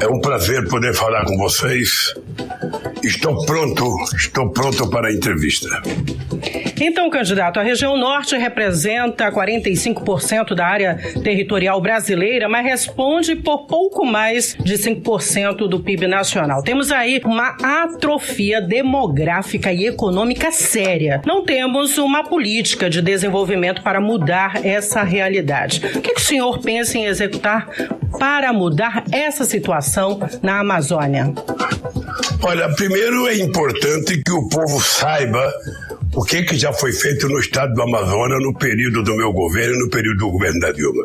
É um prazer poder falar com vocês. Estou pronto, estou pronto para a entrevista. Então, candidato, a região norte representa 45% da área territorial brasileira, mas responde por pouco mais de 5% do PIB nacional. Temos aí uma atrofia demográfica e econômica séria. Não temos uma política de desenvolvimento para mudar essa realidade. O que, que o senhor pensa em executar para mudar essa situação na Amazônia? Olha, primeiro é importante que o povo saiba o que, que já foi feito no estado do Amazonas no período do meu governo e no período do governo da Dilma.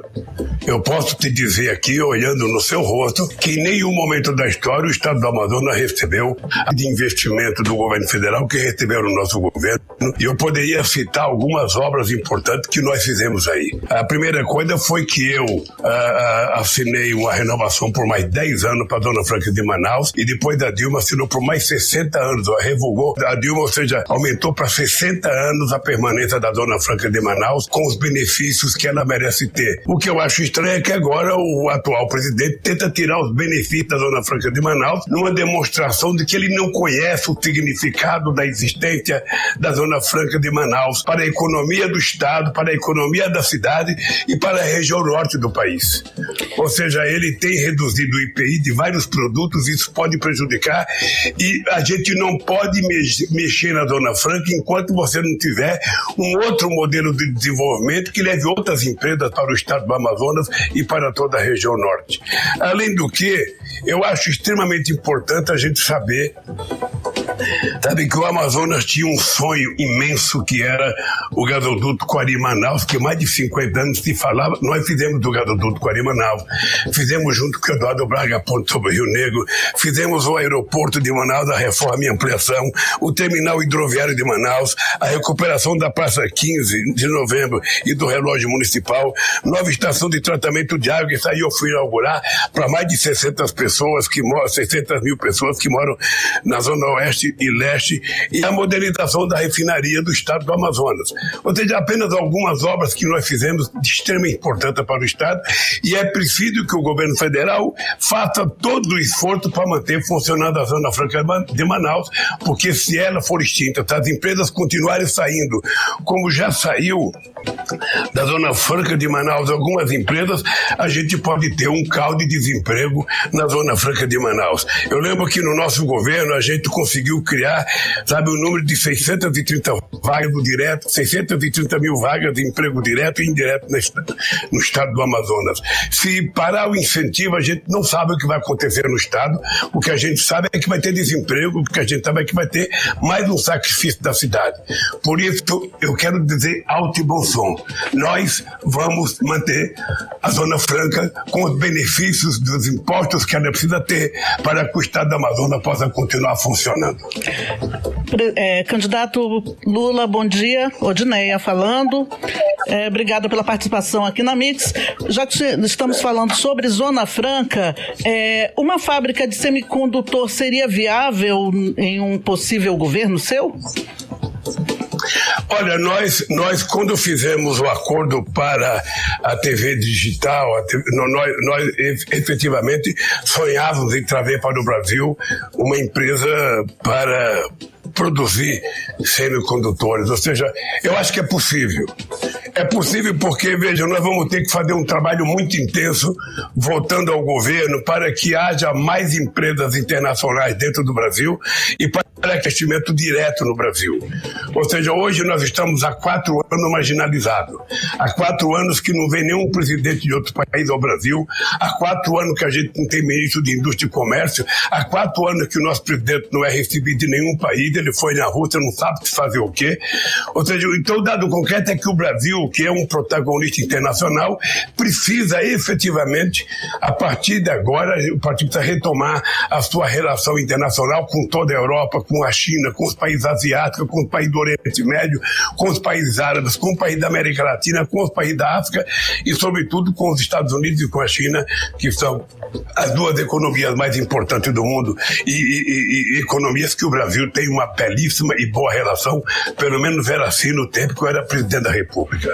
Eu posso te dizer aqui, olhando no seu rosto, que em nenhum momento da história o estado do Amazonas recebeu de investimento do governo federal que recebeu no nosso governo. E eu poderia citar algumas obras importantes que nós fizemos aí. A primeira coisa foi que eu uh, uh, assinei uma renovação por mais 10 anos para a Dona Franca de Manaus e depois da Dilma assinou por mais 60 anos, revogou a Dilma, ou seja, aumentou para 60 60 anos a permanência da Dona Franca de Manaus com os benefícios que ela merece ter. O que eu acho estranho é que agora o atual presidente tenta tirar os benefícios da Dona Franca de Manaus numa demonstração de que ele não conhece o significado da existência da Zona Franca de Manaus para a economia do Estado, para a economia da cidade e para a região norte do país. Ou seja, ele tem reduzido o IPI de vários produtos, isso pode prejudicar e a gente não pode mexer na Zona Franca enquanto você não tiver um outro modelo de desenvolvimento que leve outras empresas para o estado do Amazonas e para toda a região norte. Além do que, eu acho extremamente importante a gente saber Sabe que o Amazonas tinha um sonho imenso que era o gasoduto Coari-Manaus, que mais de 50 anos se falava. Nós fizemos o gasoduto Coari-Manaus, fizemos junto com o Eduardo Braga Ponte sobre o Rio Negro, fizemos o aeroporto de Manaus, a reforma e ampliação, o terminal hidroviário de Manaus, a recuperação da Praça 15 de novembro e do relógio municipal, nova estação de tratamento de água, que saiu eu fui inaugurar para mais de 60 pessoas que moram, 600 mil pessoas que moram na zona oeste e leste e a modernização da refinaria do estado do Amazonas. Ou seja, apenas algumas obras que nós fizemos de extrema importância para o estado e é preciso que o governo federal faça todo o esforço para manter funcionando a Zona Franca de Manaus, porque se ela for extinta, se as empresas continuarem saindo, como já saiu da Zona Franca de Manaus algumas empresas, a gente pode ter um caldo de desemprego na Zona Franca de Manaus. Eu lembro que no nosso governo a gente conseguiu conseguiu criar, sabe, o um número de 630 vagas do direto, 630 mil vagas de emprego direto e indireto no estado do Amazonas. Se parar o incentivo, a gente não sabe o que vai acontecer no estado. O que a gente sabe é que vai ter desemprego, o que a gente sabe é que vai ter mais um sacrifício da cidade. Por isso, eu quero dizer alto e bom som. Nós vamos manter a Zona Franca com os benefícios dos impostos que ela precisa ter para que o estado do Amazonas possa continuar funcionando. É, candidato Lula, bom dia. Odineia falando. É, obrigada pela participação aqui na Mix. Já que estamos falando sobre Zona Franca, é, uma fábrica de semicondutor seria viável em um possível governo seu? Olha, nós, nós quando fizemos o acordo para a TV digital, a TV, nós, nós efetivamente sonhávamos em trazer para o Brasil uma empresa para produzir semicondutores. Ou seja, eu acho que é possível. É possível porque, veja, nós vamos ter que fazer um trabalho muito intenso voltando ao governo para que haja mais empresas internacionais dentro do Brasil e para investimento direto no Brasil. Ou seja, hoje nós estamos há quatro anos marginalizados. Há quatro anos que não vem nenhum presidente de outro país ao Brasil. Há quatro anos que a gente não tem ministro de Indústria e Comércio. Há quatro anos que o nosso presidente não é recebido de nenhum país. Ele foi na Rússia, não sabe fazer o quê. Ou seja, então o dado concreto é que o Brasil, que é um protagonista internacional, precisa efetivamente, a partir de agora, o partido precisa retomar a sua relação internacional com toda a Europa, com a China, com os países asiáticos, com os países do Oriente Médio, com os países árabes, com os países da América Latina, com os países da África e, sobretudo, com os Estados Unidos e com a China, que são as duas economias mais importantes do mundo e, e, e economias que o Brasil tem uma belíssima e boa relação, pelo menos era assim no tempo que eu era presidente da República.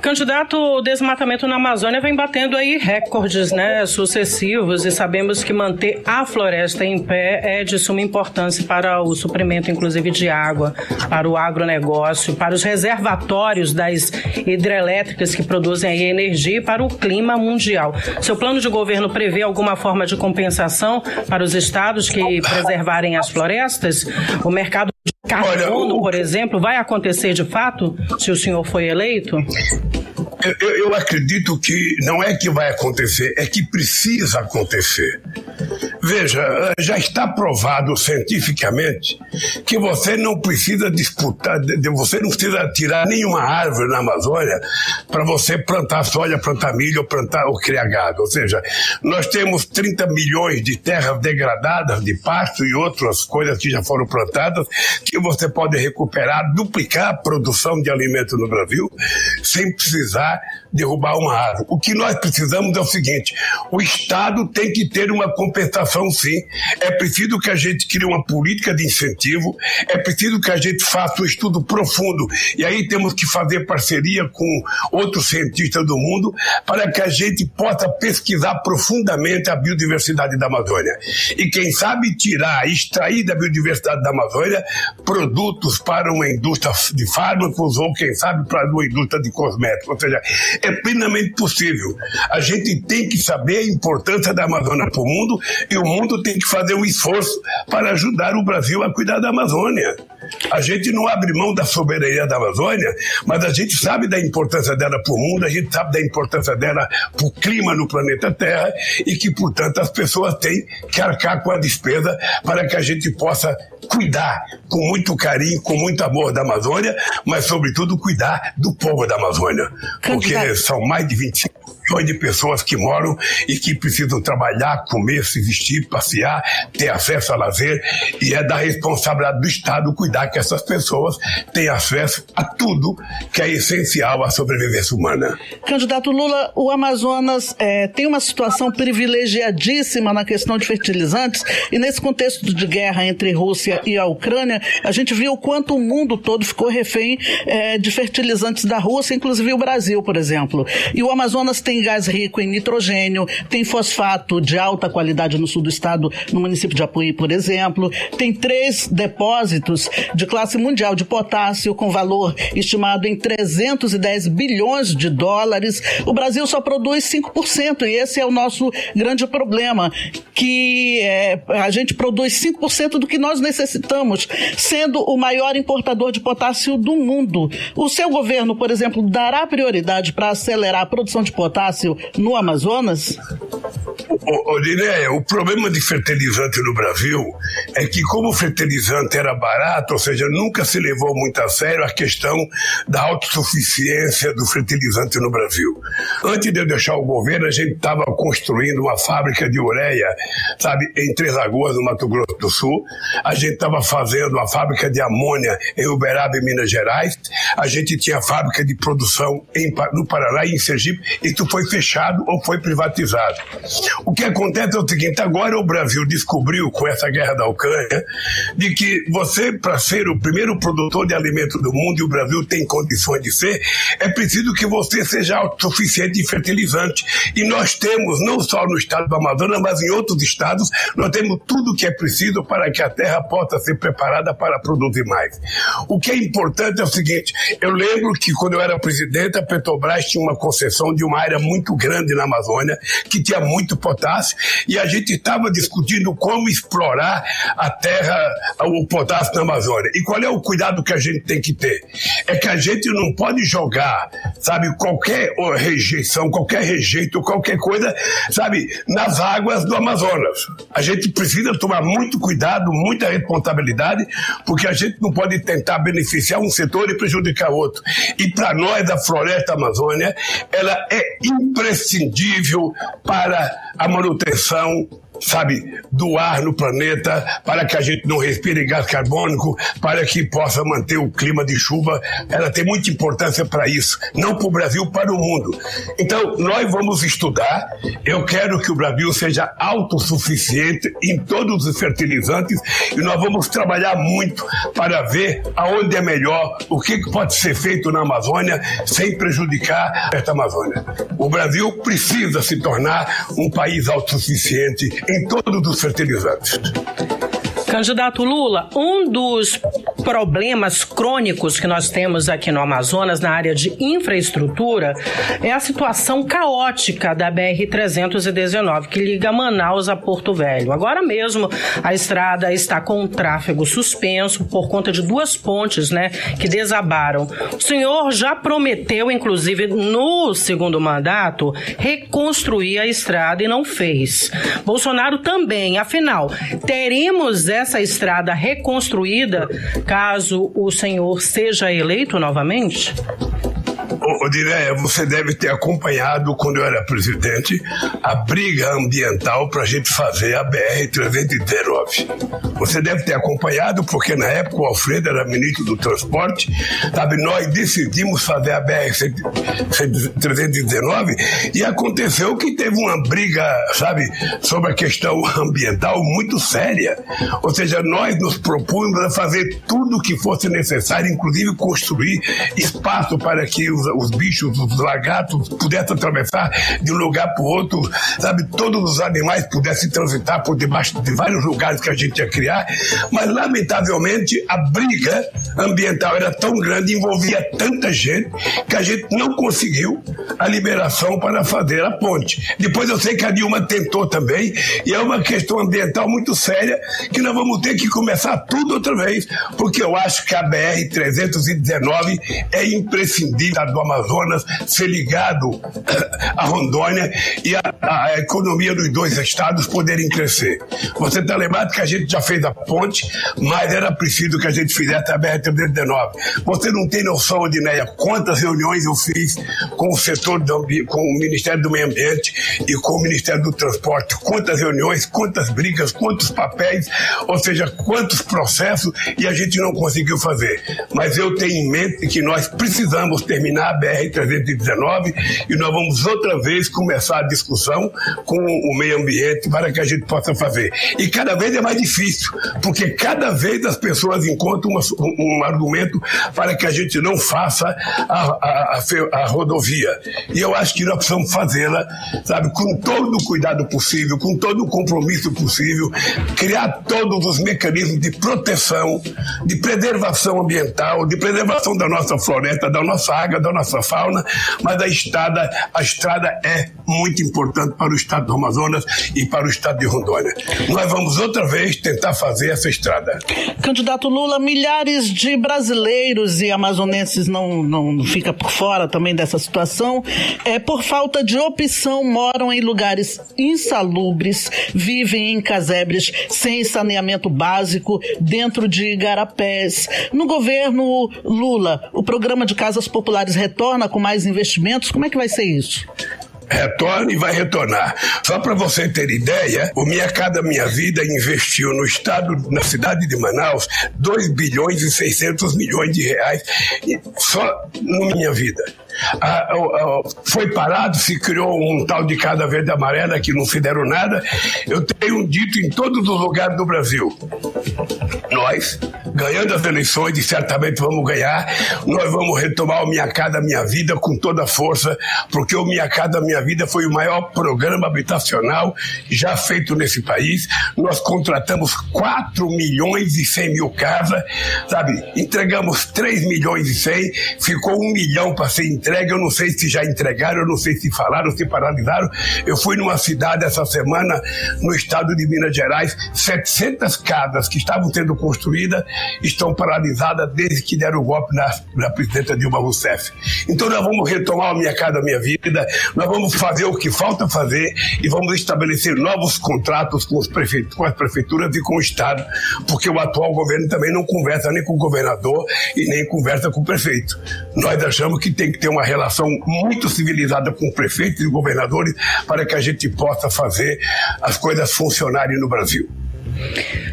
Candidato, o desmatamento na Amazônia vem batendo aí recordes né, sucessivos e sabemos que manter a floresta em pé é de suma importância para o suprimento, inclusive, de água, para o agronegócio, para os reservatórios das hidrelétricas que produzem aí energia e para o clima mundial. Seu plano de governo prevê alguma forma de compensação para os estados que preservarem as florestas? O mercado carbono, por exemplo, vai acontecer de fato se o senhor for eleito? Eu, eu, acredito que não é que vai acontecer, é que precisa acontecer. Veja, já está provado cientificamente que você não precisa disputar, você não precisa tirar nenhuma árvore na Amazônia para você plantar soja, plantar milho plantar ou criar gado. Ou seja, nós temos 30 milhões de terras degradadas, de pasto e outras coisas que já foram plantadas, que você pode recuperar, duplicar a produção de alimento no Brasil, sem precisar derrubar uma árvore. O que nós precisamos é o seguinte: o Estado tem que ter uma compensação, sim. É preciso que a gente crie uma política de incentivo, é preciso que a gente faça um estudo profundo, e aí temos que fazer parceria com outros cientistas do mundo para que a gente possa pesquisar profundamente a biodiversidade da Amazônia. E quem sabe tirar, extrair da biodiversidade da Amazônia produtos para uma indústria de fármacos ou, quem sabe, para uma indústria de cosméticos. Ou seja, é plenamente possível. A gente tem que saber a importância da Amazônia para o mundo e o mundo tem que fazer um esforço para ajudar o Brasil a cuidar da Amazônia. A gente não abre mão da soberania da Amazônia, mas a gente sabe da importância dela para o mundo, a gente sabe da importância dela para o clima no planeta Terra e que, portanto, as pessoas têm que arcar com a despesa para que a gente possa cuidar com muito carinho, com muito amor da Amazônia, mas, sobretudo, cuidar do povo da Amazônia. Porque são mais de 25 milhões de pessoas que moram e que precisam trabalhar, comer, se vestir, passear, ter acesso a lazer, e é da responsabilidade do Estado cuidar que essas pessoas tenham acesso a tudo que é essencial à sobrevivência humana. Candidato Lula, o Amazonas é, tem uma situação privilegiadíssima na questão de fertilizantes, e nesse contexto de guerra entre Rússia e a Ucrânia, a gente viu o quanto o mundo todo ficou refém é, de fertilizantes da Rússia, inclusive o Brasil, por exemplo. E o Amazonas tem tem gás rico em nitrogênio, tem fosfato de alta qualidade no sul do estado, no município de Apuí, por exemplo, tem três depósitos de classe mundial de potássio com valor estimado em 310 bilhões de dólares. O Brasil só produz 5% e esse é o nosso grande problema, que é, a gente produz 5% do que nós necessitamos, sendo o maior importador de potássio do mundo. O seu governo, por exemplo, dará prioridade para acelerar a produção de potássio fácil no Amazonas? Odineia, o problema de fertilizante no Brasil é que, como o fertilizante era barato, ou seja, nunca se levou muito a sério a questão da autossuficiência do fertilizante no Brasil. Antes de eu deixar o governo, a gente estava construindo uma fábrica de ureia, sabe, em Três Lagoas, no Mato Grosso do Sul. A gente estava fazendo uma fábrica de amônia em Uberaba, em Minas Gerais. A gente tinha fábrica de produção em, no Paraná e em Sergipe. Isso foi fechado ou foi privatizado. O que acontece é o seguinte: agora o Brasil descobriu com essa guerra da Ucrânia de que você, para ser o primeiro produtor de alimento do mundo, e o Brasil tem condições de ser, é preciso que você seja autossuficiente em fertilizante. E nós temos, não só no estado do Amazonas, mas em outros estados, nós temos tudo o que é preciso para que a terra possa ser preparada para produzir mais. O que é importante é o seguinte: eu lembro que quando eu era presidente, a Petrobras tinha uma concessão de uma área muito grande na Amazônia, que tinha muito potássio, e a gente estava discutindo como explorar a terra, o potássio na Amazônia. E qual é o cuidado que a gente tem que ter? É que a gente não pode jogar, sabe, qualquer rejeição, qualquer rejeito, qualquer coisa, sabe, nas águas do Amazonas. A gente precisa tomar muito cuidado, muita responsabilidade, porque a gente não pode tentar beneficiar um setor e prejudicar outro. E para nós, a floresta Amazônia, ela é imprescindível para a manutenção sabe, do ar no planeta, para que a gente não respire gás carbônico, para que possa manter o clima de chuva. Ela tem muita importância para isso, não para o Brasil, para o mundo. Então, nós vamos estudar. Eu quero que o Brasil seja autossuficiente em todos os fertilizantes e nós vamos trabalhar muito para ver aonde é melhor, o que pode ser feito na Amazônia sem prejudicar esta Amazônia. O Brasil precisa se tornar um país autossuficiente em todos os fertilizantes. Candidato Lula, um dos problemas crônicos que nós temos aqui no Amazonas, na área de infraestrutura, é a situação caótica da BR-319, que liga Manaus a Porto Velho. Agora mesmo, a estrada está com o tráfego suspenso por conta de duas pontes né, que desabaram. O senhor já prometeu, inclusive no segundo mandato, reconstruir a estrada e não fez. Bolsonaro também, afinal, teremos essa estrada reconstruída caso o senhor seja eleito novamente? Odileia, você deve ter acompanhado, quando eu era presidente, a briga ambiental para a gente fazer a BR-319. Você deve ter acompanhado, porque na época o Alfredo era ministro do Transporte, sabe? Nós decidimos fazer a BR-319 e aconteceu que teve uma briga, sabe, sobre a questão ambiental muito séria. Ou seja, nós nos propomos a fazer tudo o que fosse necessário, inclusive construir espaço para que os os bichos, os lagartos pudessem atravessar de um lugar para o outro, sabe? Todos os animais pudessem transitar por debaixo de vários lugares que a gente ia criar, mas lamentavelmente a briga ambiental era tão grande, envolvia tanta gente, que a gente não conseguiu a liberação para fazer a ponte. Depois eu sei que a Dilma tentou também, e é uma questão ambiental muito séria, que nós vamos ter que começar tudo outra vez, porque eu acho que a BR-319 é imprescindível Amazonas ser ligado eh, Rondônia e a, a economia dos dois estados poderem crescer. Você está lembrado que a gente já fez a ponte, mas era preciso que a gente fizesse a BR-319. Você não tem noção, Odineia, quantas reuniões eu fiz com o setor, do, com o Ministério do Meio Ambiente e com o Ministério do Transporte. Quantas reuniões, quantas brigas, quantos papéis, ou seja, quantos processos e a gente não conseguiu fazer. Mas eu tenho em mente que nós precisamos terminar BR-319 e nós vamos outra vez começar a discussão com o meio ambiente para que a gente possa fazer. E cada vez é mais difícil, porque cada vez as pessoas encontram uma, um argumento para que a gente não faça a, a, a, a rodovia. E eu acho que nós precisamos fazê-la, sabe, com todo o cuidado possível, com todo o compromisso possível, criar todos os mecanismos de proteção, de preservação ambiental, de preservação da nossa floresta, da nossa água, da nossa fauna, mas a estrada, a estrada é muito importante para o estado do Amazonas e para o estado de Rondônia. Nós vamos outra vez tentar fazer essa estrada. Candidato Lula, milhares de brasileiros e amazonenses não, não fica por fora também dessa situação, é, por falta de opção moram em lugares insalubres, vivem em casebres sem saneamento básico dentro de igarapés. No governo Lula, o programa de casas populares retorna com mais investimentos? Como é que vai ser isso? retorna e vai retornar. Só para você ter ideia, o Cada Minha Vida investiu no estado, na cidade de Manaus, 2 bilhões e 600 milhões de reais só no Minha Vida foi parado, se criou um tal de cada verde amarela que não fizeram nada. Eu tenho dito em todos os lugares do Brasil. Nós, ganhando as eleições, e certamente vamos ganhar, nós vamos retomar o Minha Casa Minha Vida com toda a força, porque o Minha Casa Minha Vida foi o maior programa habitacional já feito nesse país. Nós contratamos 4 milhões e 100 mil casas, sabe? Entregamos 3 milhões e 100, ficou um milhão para ser entregue entregue, eu não sei se já entregaram, eu não sei se falaram, se paralisaram. Eu fui numa cidade essa semana, no estado de Minas Gerais, 700 casas que estavam sendo construídas estão paralisadas desde que deram o golpe na, na presidenta Dilma Rousseff. Então nós vamos retomar a minha casa, a minha vida, nós vamos fazer o que falta fazer e vamos estabelecer novos contratos com, os prefeitos, com as prefeituras e com o Estado, porque o atual governo também não conversa nem com o governador e nem conversa com o prefeito. Nós achamos que tem que ter uma relação muito civilizada com prefeitos e governadores para que a gente possa fazer as coisas funcionarem no Brasil.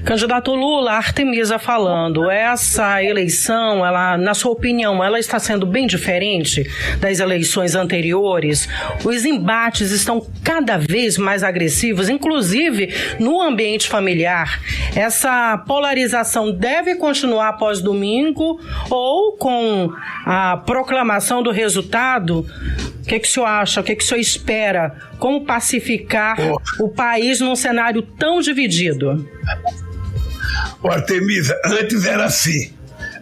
Candidato Lula, Artemisa falando, essa eleição, ela, na sua opinião, ela está sendo bem diferente das eleições anteriores? Os embates estão cada vez mais agressivos, inclusive no ambiente familiar. Essa polarização deve continuar após domingo ou com a proclamação do resultado? O que, que o senhor acha? O que, que o senhor espera? Como pacificar oh. o país num cenário tão dividido? Artemisa, antes era assim.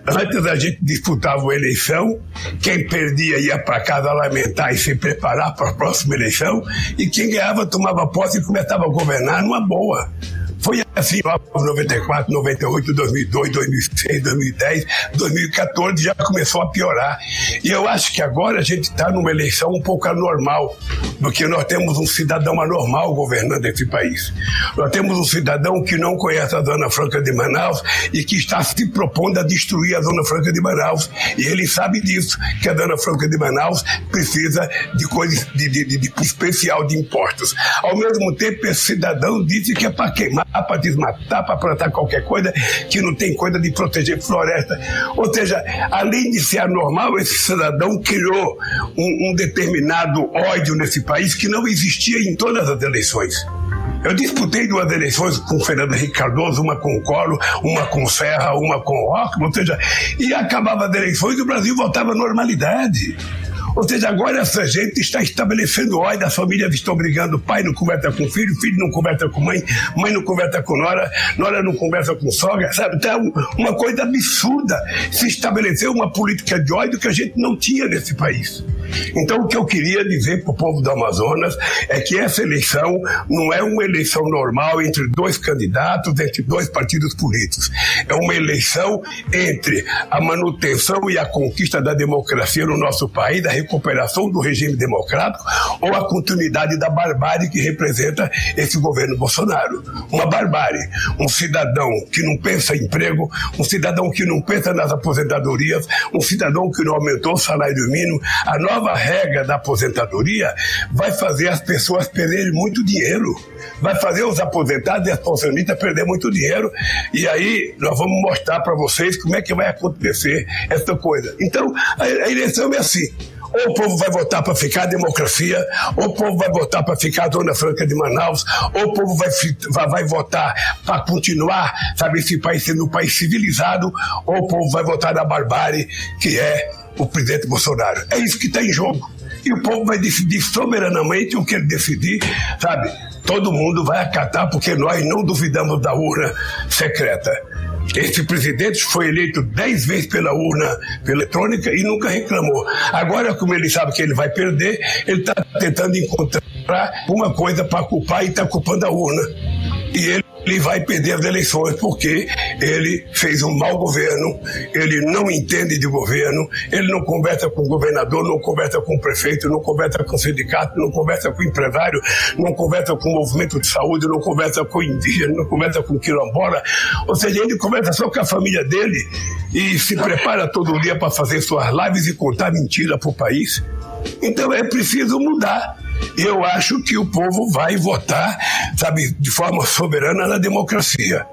Antes a gente disputava uma eleição, quem perdia ia para casa lamentar e se preparar para a próxima eleição, e quem ganhava tomava posse e começava a governar numa boa. Foi assim, lá 94, 98, 2002, 2006, 2010, 2014 já começou a piorar. E eu acho que agora a gente está numa eleição um pouco anormal, porque nós temos um cidadão anormal governando esse país. Nós temos um cidadão que não conhece a Zona Franca de Manaus e que está se propondo a destruir a Zona Franca de Manaus. E ele sabe disso, que a Zona Franca de Manaus precisa de coisas de, de, de, de especial de impostos. Ao mesmo tempo, esse cidadão disse que é para queimar para desmatar, para plantar qualquer coisa, que não tem coisa de proteger floresta. Ou seja, além de ser anormal, esse cidadão criou um, um determinado ódio nesse país que não existia em todas as eleições. Eu disputei duas eleições com Fernando Henrique Cardoso, uma com Colo, uma com Serra, uma com Rock, ou seja, e acabava as eleições e o Brasil voltava à normalidade. Ou seja, agora essa gente está estabelecendo ódio, as famílias estão brigando, pai não conversa com filho, filho não conversa com mãe, mãe não conversa com nora, nora não conversa com sogra, sabe? Então, uma coisa absurda. Se estabeleceu uma política de ódio que a gente não tinha nesse país. Então, o que eu queria dizer para o povo do Amazonas é que essa eleição não é uma eleição normal entre dois candidatos, entre dois partidos políticos. É uma eleição entre a manutenção e a conquista da democracia no nosso país, da recuperação do regime democrático ou a continuidade da barbárie que representa esse governo Bolsonaro. Uma barbárie. Um cidadão que não pensa em emprego, um cidadão que não pensa nas aposentadorias, um cidadão que não aumentou o salário mínimo. A nova regra da aposentadoria vai fazer as pessoas perderem muito dinheiro. Vai fazer os aposentados e as pensionistas perder muito dinheiro. E aí nós vamos mostrar para vocês como é que vai acontecer essa coisa. Então, a eleição é assim. Ou o povo vai votar para ficar a democracia, ou o povo vai votar para ficar a Dona Franca de Manaus, ou o povo vai, vai, vai votar para continuar, sabe, esse país sendo um país civilizado, ou o povo vai votar na barbárie, que é o presidente Bolsonaro. É isso que está em jogo. E o povo vai decidir soberanamente o que ele decidir, sabe? Todo mundo vai acatar, porque nós não duvidamos da urna secreta. Esse presidente foi eleito dez vezes pela urna eletrônica e nunca reclamou. Agora, como ele sabe que ele vai perder, ele está tentando encontrar uma coisa para culpar e está culpando a urna. E ele ele vai perder as eleições porque ele fez um mau governo, ele não entende de governo, ele não conversa com o governador, não conversa com o prefeito, não conversa com o sindicato, não conversa com o empresário, não conversa com o movimento de saúde, não conversa com o indígena, não conversa com o quilombola. Ou seja, ele conversa só com a família dele e se prepara todo dia para fazer suas lives e contar mentira para o país. Então é preciso mudar eu acho que o povo vai votar, sabe, de forma soberana na democracia.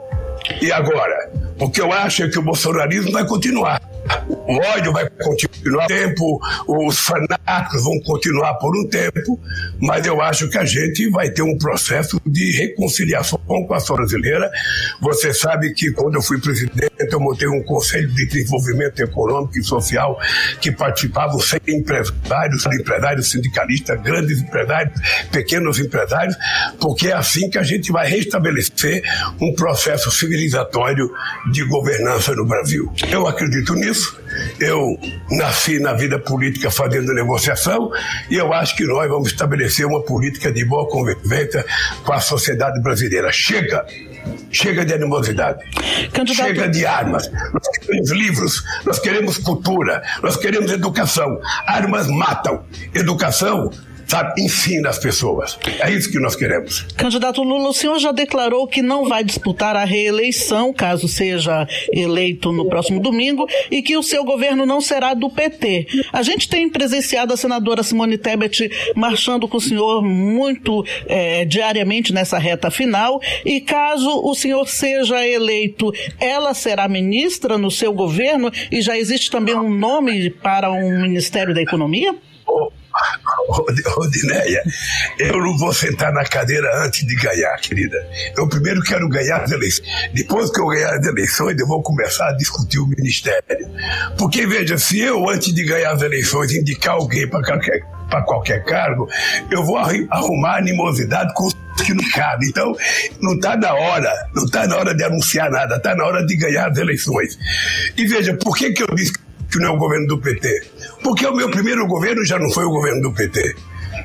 E agora? O que eu acho é que o bolsonarismo vai continuar. O ódio vai continuar um tempo, os fanáticos vão continuar por um tempo, mas eu acho que a gente vai ter um processo de reconciliação com a sociedade brasileira. Você sabe que quando eu fui presidente, eu montei um conselho de desenvolvimento econômico e social que participavam 100 empresários, empresários sindicalistas, grandes empresários, pequenos empresários, porque é assim que a gente vai restabelecer um processo civilizatório de governança no Brasil. Eu acredito nisso Eu nasci na vida política fazendo negociação e eu acho que nós vamos estabelecer uma política de boa convivência com a sociedade brasileira. Chega! Chega de animosidade. Candidato... Chega de armas. Nós queremos livros, nós queremos cultura, nós queremos educação. Armas matam. Educação sabe, ensina as pessoas. É isso que nós queremos. Candidato Lula, o senhor já declarou que não vai disputar a reeleição, caso seja eleito no próximo domingo, e que o seu governo não será do PT. A gente tem presenciado a senadora Simone Tebet marchando com o senhor muito é, diariamente nessa reta final, e caso o senhor seja eleito, ela será ministra no seu governo e já existe também um nome para um Ministério da Economia? Rodinéia, eu não vou sentar na cadeira antes de ganhar, querida. Eu primeiro quero ganhar as eleições. Depois que eu ganhar as eleições, eu vou começar a discutir o ministério. Porque, veja, se eu, antes de ganhar as eleições, indicar alguém para qualquer, qualquer cargo, eu vou arrumar animosidade com que não cabe. Então, não está na hora, não está na hora de anunciar nada, está na hora de ganhar as eleições. E veja, por que, que eu disse não é o governo do PT. Porque o meu primeiro governo já não foi o governo do PT.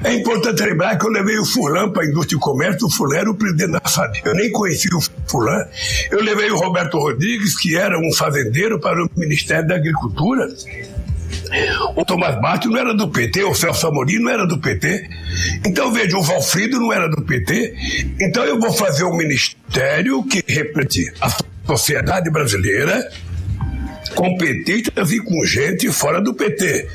É importante lembrar que eu levei o Fulan para a indústria e comércio, o Fulan era o presidente da FAB. Eu nem conhecia o Fulan. Eu levei o Roberto Rodrigues, que era um fazendeiro, para o Ministério da Agricultura. O Tomás Bate não era do PT, o Celso Amorim não era do PT. Então, veja, o Valfrido não era do PT. Então, eu vou fazer um ministério que represente a sociedade brasileira, competentes e com gente fora do PT.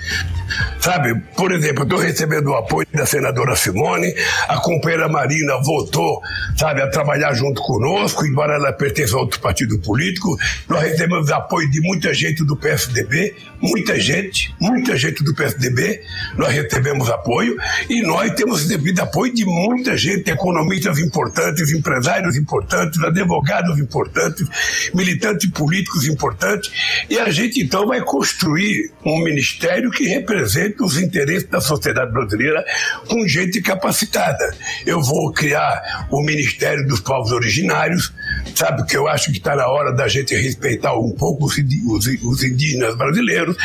Sabe, por exemplo, estou recebendo o apoio da senadora Simone, a companheira Marina voltou, sabe, a trabalhar junto conosco, embora ela pertença a outro partido político. Nós recebemos apoio de muita gente do PSDB, muita gente, muita gente do PSDB, nós recebemos apoio e nós temos recebido apoio de muita gente, economistas importantes, empresários importantes, advogados importantes, militantes políticos importantes, e a gente então vai construir um ministério que represente os interesses da sociedade brasileira com gente capacitada. Eu vou criar o Ministério dos Povos Originários, sabe, que eu acho que está na hora da gente respeitar um pouco os, os indígenas brasileiros.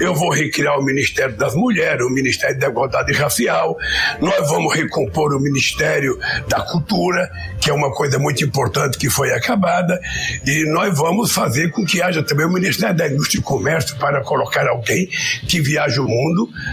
Eu vou recriar o Ministério das Mulheres, o Ministério da Igualdade Racial. Nós vamos recompor o Ministério da Cultura, que é uma coisa muito importante que foi acabada. E nós vamos fazer com que haja também o Ministério da Indústria e Comércio para colocar alguém que viaje o mundo,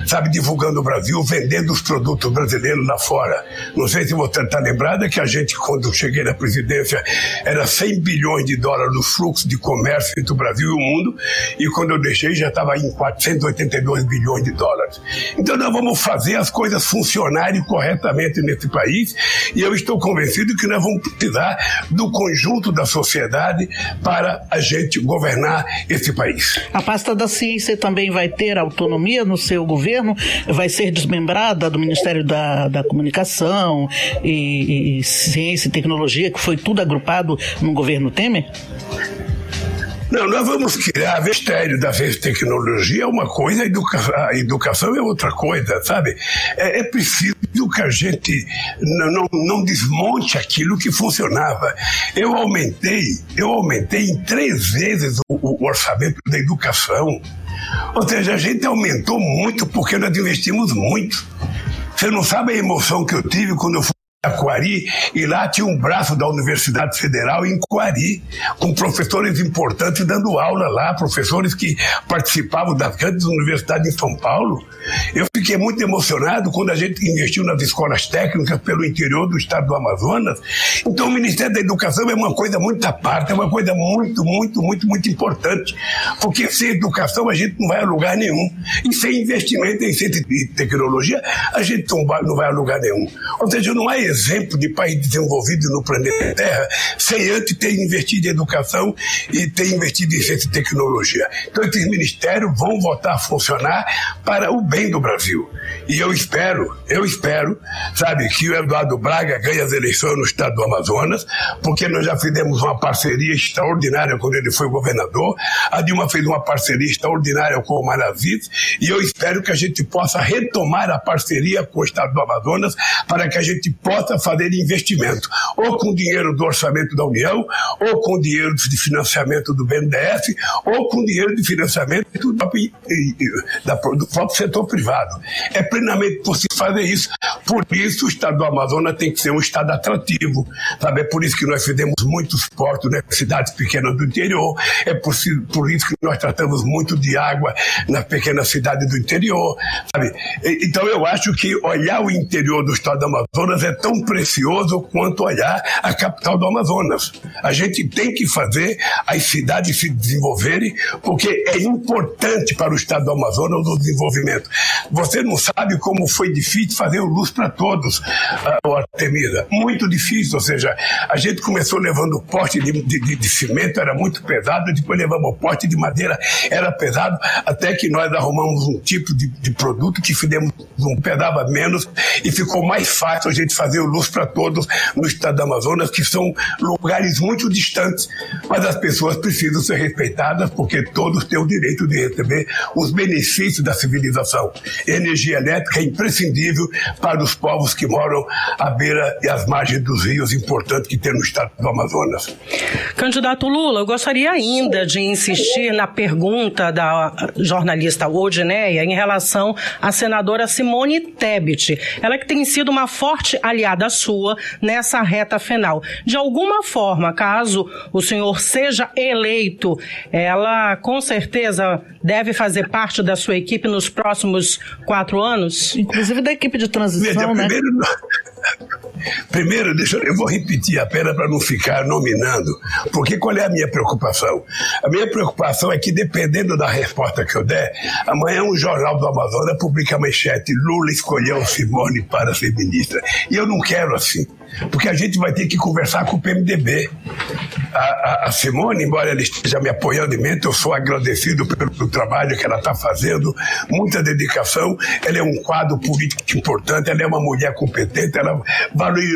sabe, divulgando o Brasil, vendendo os produtos brasileiros lá fora. Não sei se você está lembrada que a gente, quando cheguei na presidência, era 100 bilhões de dólares do fluxo de comércio entre o Brasil e o mundo, e quando eu deixei já estava em 482 bilhões de dólares. Então nós vamos fazer as coisas funcionarem corretamente nesse país, e eu estou convencido que nós vamos precisar do conjunto da sociedade para a gente governar esse país. A pasta da ciência também vai ter autonomia no seu governo? Vai ser desmembrada do Ministério da, da Comunicação e, e Ciência e Tecnologia, que foi tudo agrupado no governo Temer? Não, nós vamos criar mistério da tecnologia é uma coisa, a educação, a educação é outra coisa, sabe? É, é preciso que a gente não, não, não, desmonte aquilo que funcionava. Eu aumentei, eu aumentei em três vezes o, o orçamento da educação. Ou seja, a gente aumentou muito porque nós investimos muito. Você não sabe a emoção que eu tive quando eu fui Aquari, e lá tinha um braço da Universidade Federal em Coari, com professores importantes dando aula lá, professores que participavam das grandes universidades em São Paulo. Eu fiquei muito emocionado quando a gente investiu nas escolas técnicas pelo interior do estado do Amazonas. Então, o Ministério da Educação é uma coisa muito à parte, é uma coisa muito, muito, muito, muito importante, porque sem educação a gente não vai a lugar nenhum. E sem investimento em ciência e tecnologia, a gente não vai, a lugar nenhum. Ou seja, não há exemplo de país desenvolvido no planeta Terra sem antes ter investido em educação e ter investido em ciência e tecnologia. Então, esses ministérios vão voltar a funcionar para o bem do Brasil. E eu espero, eu espero, sabe, que o Eduardo Braga ganhe as eleições no estado do Amazonas, porque nós já fizemos uma parceria extraordinária quando ele foi governador. A Dilma fez uma parceria extraordinária com o Maraviz, e eu espero que a gente possa retomar a parceria com o estado do Amazonas para que a gente possa fazer investimento, ou com dinheiro do orçamento da União, ou com dinheiro de financiamento do BNDES, ou com dinheiro de financiamento do, do próprio setor privado. É plenamente possível fazer isso. Por isso, o estado do Amazonas tem que ser um estado atrativo. Sabe? É por isso que nós fizemos muitos portos nas cidades pequenas do interior. É por, por isso que nós tratamos muito de água nas pequenas cidades do interior. Sabe? Então, eu acho que olhar o interior do estado do Amazonas é tão precioso quanto olhar a capital do Amazonas. A gente tem que fazer as cidades se desenvolverem, porque é importante para o estado do Amazonas o desenvolvimento. Você não sabe como foi difícil fazer o luz para todos, uh, Artemida. Muito difícil, ou seja, a gente começou levando poste de, de, de cimento, era muito pesado, depois levamos poste de madeira, era pesado, até que nós arrumamos um tipo de, de produto que fizemos um pedava menos e ficou mais fácil a gente fazer o luz para todos no estado do Amazonas, que são lugares muito distantes, mas as pessoas precisam ser respeitadas porque todos têm o direito de receber os benefícios da civilização. Energia elétrica é imprescindível para os povos que moram à beira e às margens dos rios importantes que tem no estado do Amazonas. Candidato Lula, eu gostaria ainda de insistir na pergunta da jornalista Odineia em relação à senadora Simone Tebet. Ela que tem sido uma forte aliada sua nessa reta final. De alguma forma, caso o senhor seja eleito, ela com certeza deve fazer parte da sua equipe nos próximos quatro anos? Inclusive da equipe de transição, Veja, né? Primeiro, primeiro deixa, eu vou repetir apenas para não ficar nominando, porque qual é a minha preocupação? A minha preocupação é que, dependendo da resposta que eu der, amanhã um jornal do Amazonas publica a manchete Lula escolheu Simone para ser ministra. E eu não quero assim porque a gente vai ter que conversar com o PMDB. A, a, a Simone, embora ela esteja me apoiando imenso, eu sou agradecido pelo, pelo trabalho que ela está fazendo, muita dedicação. Ela é um quadro político importante, ela é uma mulher competente, ela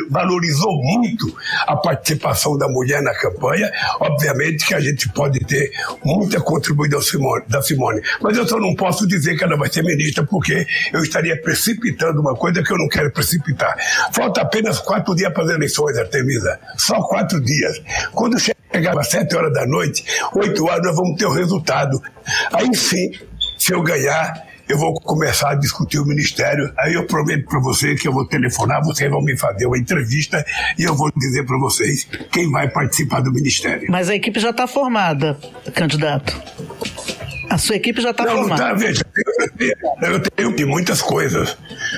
valorizou muito a participação da mulher na campanha. Obviamente que a gente pode ter muita contribuição da Simone, mas eu só não posso dizer que ela vai ser ministra, porque eu estaria precipitando uma coisa que eu não quero precipitar. Falta apenas quatro dias dia para as eleições, Artemisa. Só quatro dias. Quando chegar às sete horas da noite, oito horas, nós vamos ter o resultado. Aí sim, se eu ganhar, eu vou começar a discutir o ministério. Aí eu prometo para você que eu vou telefonar, vocês vão me fazer uma entrevista e eu vou dizer para vocês quem vai participar do ministério. Mas a equipe já está formada, candidato. A sua equipe já está formada. Tá, veja, eu tenho, eu muitas coisas,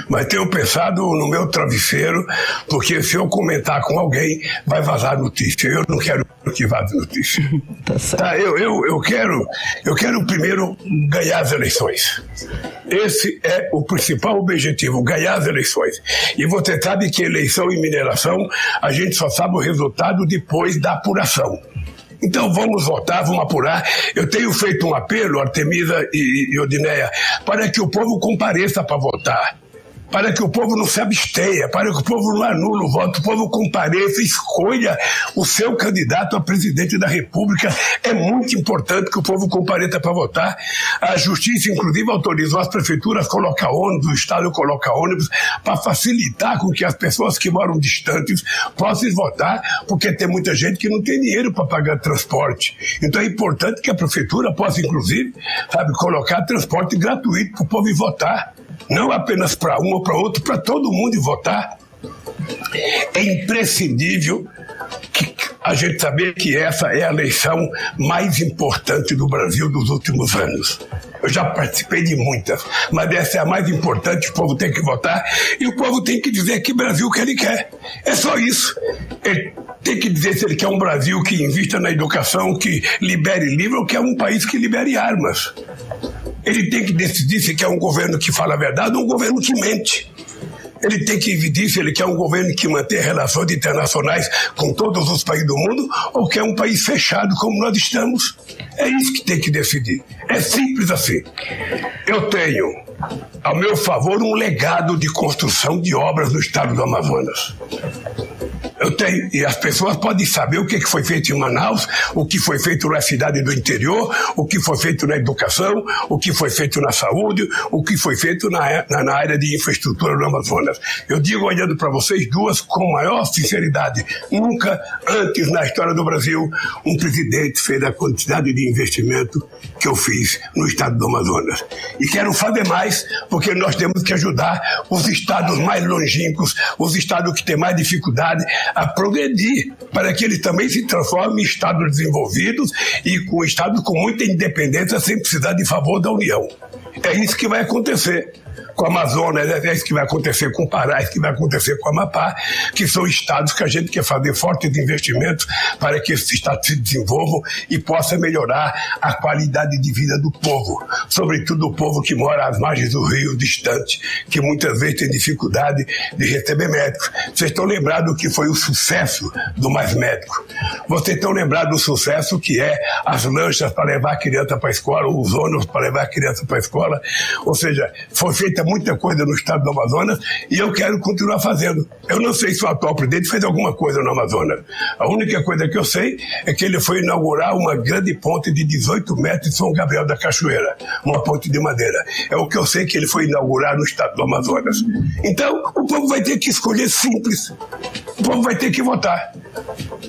mas tenho pensado no meu travesseiro, porque se eu comentar com alguém, vai vazar notícia. Eu não quero que vaze notícia. tá certo. Tá, eu, eu, eu, quero, eu quero primeiro ganhar as eleições. Esse é o principal objetivo, ganhar as eleições. E você sabe que eleição e mineração, a gente só sabe o resultado depois da apuração. Então vamos votar, vamos apurar. Eu tenho feito um apelo, Artemisa e, e Odineia, para que o povo compareça para votar para que o povo não se abstenha, para que o povo não anule o voto, o povo compareça, escolha o seu candidato a presidente da República. É muito importante que o povo compareça para votar. A Justiça, inclusive, autorizou as prefeituras a colocar ônibus, o Estado colocar ônibus, para facilitar com que as pessoas que moram distantes possam votar, porque tem muita gente que não tem dinheiro para pagar transporte. Então é importante que a prefeitura possa, inclusive, sabe, colocar transporte gratuito para o povo votar não apenas para um ou para outro, para todo mundo votar. É imprescindível que a gente saber que essa é a eleição mais importante do Brasil dos últimos anos. Eu já participei de muitas, mas essa é a mais importante, o povo tem que votar e o povo tem que dizer que Brasil que ele quer. É só isso. Ele tem que dizer se ele quer um Brasil que invista na educação, que libere livro ou quer um país que libere armas. Ele tem que decidir se quer um governo que fala a verdade ou um governo que mente. Ele tem que decidir se ele quer um governo que mantém relações internacionais com todos os países do mundo ou quer um país fechado como nós estamos. É isso que tem que decidir. É simples assim. Eu tenho ao meu favor, um legado de construção de obras no estado do Amazonas. Eu tenho, e as pessoas podem saber o que foi feito em Manaus, o que foi feito na cidade do interior, o que foi feito na educação, o que foi feito na saúde, o que foi feito na, na, na área de infraestrutura do Amazonas. Eu digo olhando para vocês duas com maior sinceridade. Nunca antes na história do Brasil um presidente fez a quantidade de investimento que eu fiz no estado do Amazonas. E quero fazer mais, porque nós temos que ajudar os estados mais longínquos, os estados que têm mais dificuldade a progredir, para que eles também se transformem em estados desenvolvidos e com estados com muita independência sem precisar de favor da União. É isso que vai acontecer com a Amazônia, é isso que vai acontecer com o Pará, é isso que vai acontecer com o Amapá, que são estados que a gente quer fazer fortes investimentos para que esses estados se desenvolvam e possa melhorar a qualidade de vida do povo, sobretudo o povo que mora às margens do rio, distante, que muitas vezes tem dificuldade de receber médicos. Vocês estão lembrados do que foi o sucesso do Mais Médico? Vocês estão lembrados do sucesso que é as lanchas para levar a criança para a escola, os ônibus para levar a criança para a escola? Ou seja, foi feita muita coisa no estado do Amazonas e eu quero continuar fazendo. Eu não sei se o atual presidente fez alguma coisa no Amazonas. A única coisa que eu sei é que ele foi inaugurar uma grande ponte de 18 metros em São Gabriel da Cachoeira, uma ponte de madeira. É o que eu sei que ele foi inaugurar no estado do Amazonas. Então, o povo vai ter que escolher simples. O povo vai ter que votar.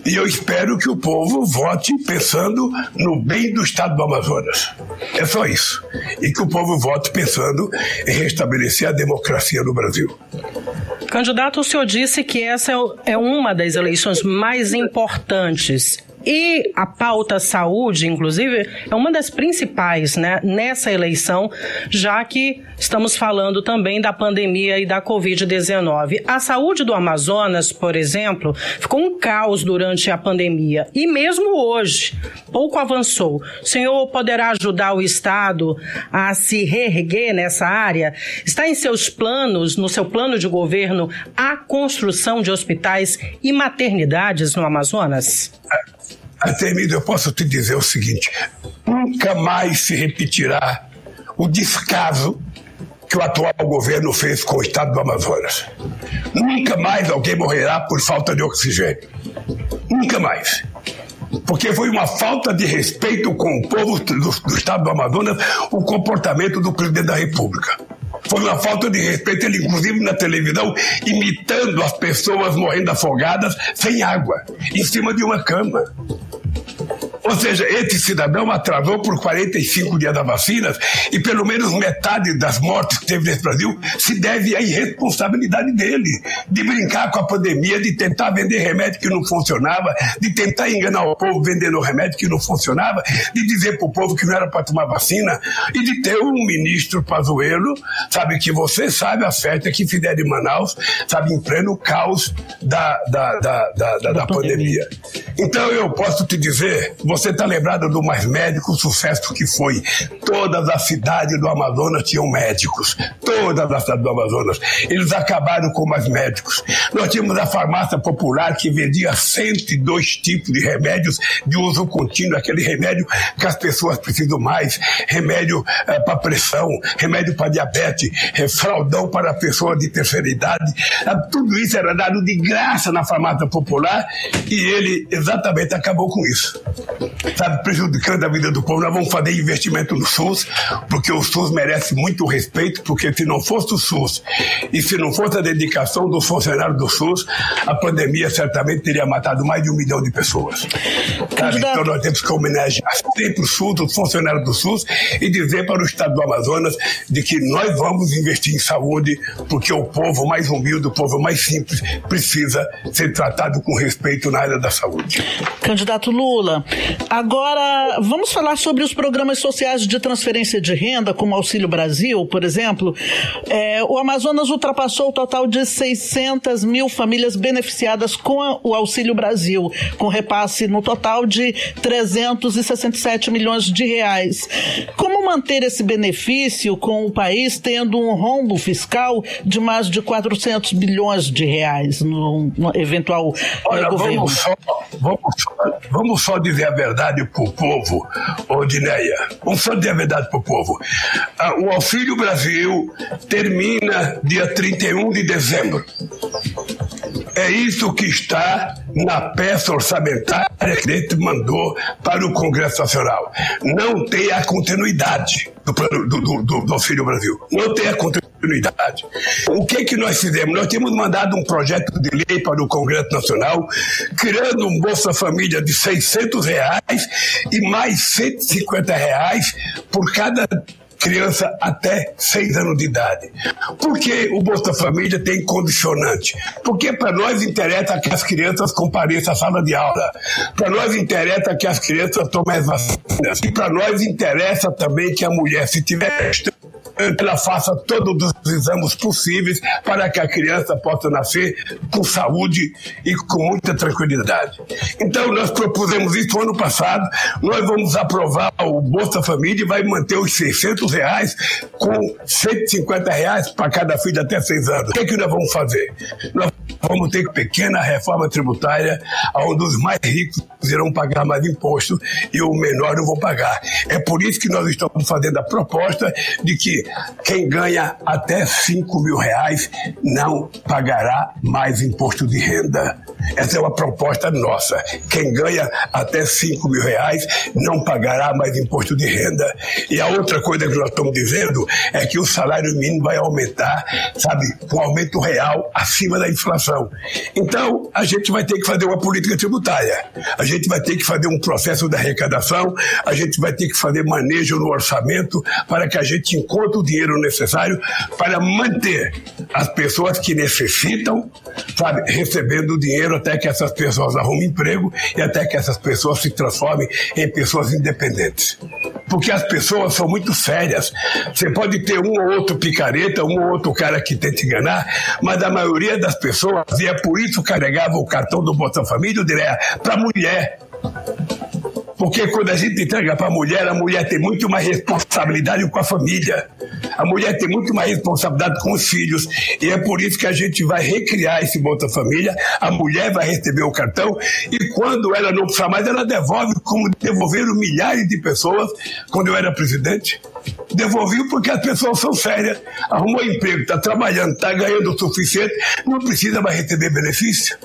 E eu espero que o povo vote pensando no bem do estado do Amazonas. É só isso. E que o povo vote pensando em restabelecer a democracia no Brasil. Candidato, o senhor disse que essa é uma das eleições mais importantes e a pauta saúde, inclusive, é uma das principais né, nessa eleição, já que estamos falando também da pandemia e da Covid-19. A saúde do Amazonas, por exemplo, ficou um caos durante a pandemia e mesmo hoje pouco avançou. O senhor poderá ajudar o Estado a se reerguer nessa área? Está em seus planos, no seu plano de governo, a construção de hospitais e maternidades no Amazonas? Artemido, eu posso te dizer o seguinte: nunca mais se repetirá o descaso que o atual governo fez com o estado do Amazonas. Nunca mais alguém morrerá por falta de oxigênio. Nunca mais. Porque foi uma falta de respeito com o povo do, do estado do Amazonas o comportamento do presidente da República. Foi uma falta de respeito, ele inclusive na televisão, imitando as pessoas morrendo afogadas sem água, em cima de uma cama. Ou seja, esse cidadão atrasou por 45 dias da vacina e pelo menos metade das mortes que teve nesse Brasil se deve à irresponsabilidade dele, de brincar com a pandemia, de tentar vender remédio que não funcionava, de tentar enganar o povo vendendo remédio que não funcionava, de dizer para o povo que não era para tomar vacina e de ter um ministro Pazuello, sabe, que você sabe a festa que fizeram em Manaus, sabe, em pleno caos da, da, da, da, da, da pandemia. Então eu posso te dizer, você está lembrado do Mais Médico, o sucesso que foi. Todas as cidades do Amazonas tinham médicos. Todas as cidades do Amazonas. Eles acabaram com mais médicos. Nós tínhamos a farmácia popular que vendia 102 tipos de remédios de uso contínuo, aquele remédio que as pessoas precisam mais, remédio eh, para pressão, remédio para diabetes, eh, fraldão para pessoas de terceira idade. Ah, tudo isso era dado de graça na farmácia popular e ele exatamente acabou com isso sabe, prejudicando a vida do povo. Nós vamos fazer investimento no SUS, porque o SUS merece muito respeito, porque se não fosse o SUS e se não fosse a dedicação dos funcionários do SUS, a pandemia certamente teria matado mais de um milhão de pessoas. Então nós temos que homenagear sempre o SUS, os funcionários do SUS, e dizer para o Estado do Amazonas de que nós vamos investir em saúde, porque o povo mais humilde, o povo mais simples, precisa ser tratado com respeito na área da saúde. Candidato Lula, Agora, vamos falar sobre os programas sociais de transferência de renda, como Auxílio Brasil, por exemplo. É, o Amazonas ultrapassou o total de 600 mil famílias beneficiadas com a, o Auxílio Brasil, com repasse no total de 367 milhões de reais. Como manter esse benefício com o país tendo um rombo fiscal de mais de 400 bilhões de reais no, no eventual Olha, é, governo? Vamos só vamos, vamos só dizer a verdade para o povo, Odineia. Vamos só dizer a verdade para o povo. Ah, o Auxílio Brasil termina dia 31 de dezembro. É isso que está na peça orçamentária que gente mandou para o Congresso Nacional. Não tem a continuidade do, do, do, do Auxílio Brasil. Não tem a continuidade. O que que nós fizemos? Nós temos mandado um projeto de lei para o Congresso Nacional, criando um Bolsa Família de 600 reais e mais 150 reais por cada criança até 6 anos de idade. Por que o Bolsa Família tem condicionante? Porque para nós interessa que as crianças compareçam à sala de aula. Para nós interessa que as crianças tomem as vacinas. E para nós interessa também que a mulher, se tiver ela faça todos os exames possíveis para que a criança possa nascer com saúde e com muita tranquilidade. Então, nós propusemos isso ano passado, nós vamos aprovar o Bolsa Família e vai manter os 600 reais com 150 reais para cada filho até seis anos. O que, é que nós vamos fazer? Nós vamos ter pequena reforma tributária, onde os mais ricos irão pagar mais imposto e o menor não vão pagar. É por isso que nós estamos fazendo a proposta de que quem ganha até 5 mil reais não pagará mais imposto de renda. Essa é uma proposta nossa. Quem ganha até 5 mil reais não pagará mais imposto de renda. E a outra coisa que nós estamos dizendo é que o salário mínimo vai aumentar, sabe, com um aumento real acima da inflação. Então, a gente vai ter que fazer uma política tributária. A gente vai ter que fazer um processo de arrecadação, a gente vai ter que fazer manejo no orçamento para que a gente encontre o dinheiro necessário para manter as pessoas que necessitam, sabe, recebendo dinheiro até que essas pessoas arrumem emprego e até que essas pessoas se transformem em pessoas independentes. Porque as pessoas são muito sérias. Você pode ter um ou outro picareta, um ou outro cara que tenta enganar, mas a maioria das pessoas, e é por isso que carregava o cartão do Bolsa Família, eu diria, para mulher. Porque quando a gente entrega para a mulher, a mulher tem muito mais responsabilidade com a família. A mulher tem muito mais responsabilidade com os filhos. E é por isso que a gente vai recriar esse Bolsa Família. A mulher vai receber o cartão e quando ela não precisar mais, ela devolve, como devolveram milhares de pessoas quando eu era presidente. Devolveu porque as pessoas são sérias. Arrumou emprego, está trabalhando, está ganhando o suficiente, não precisa mais receber benefício.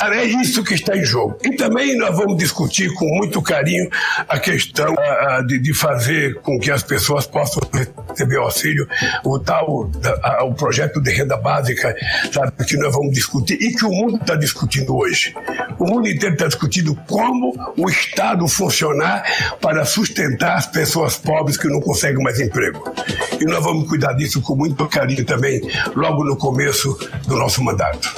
É isso que está em jogo. E também nós vamos discutir com muito carinho a questão uh, de, de, fazer com que as pessoas possam receber auxílio, o tal, uh, o projeto de renda básica, sabe, que nós vamos discutir e que o mundo está discutindo hoje. O mundo inteiro está discutindo como o Estado funcionar para sustentar as pessoas pobres que não conseguem mais emprego. E nós vamos cuidar disso com muito carinho também, logo no começo do nosso mandato.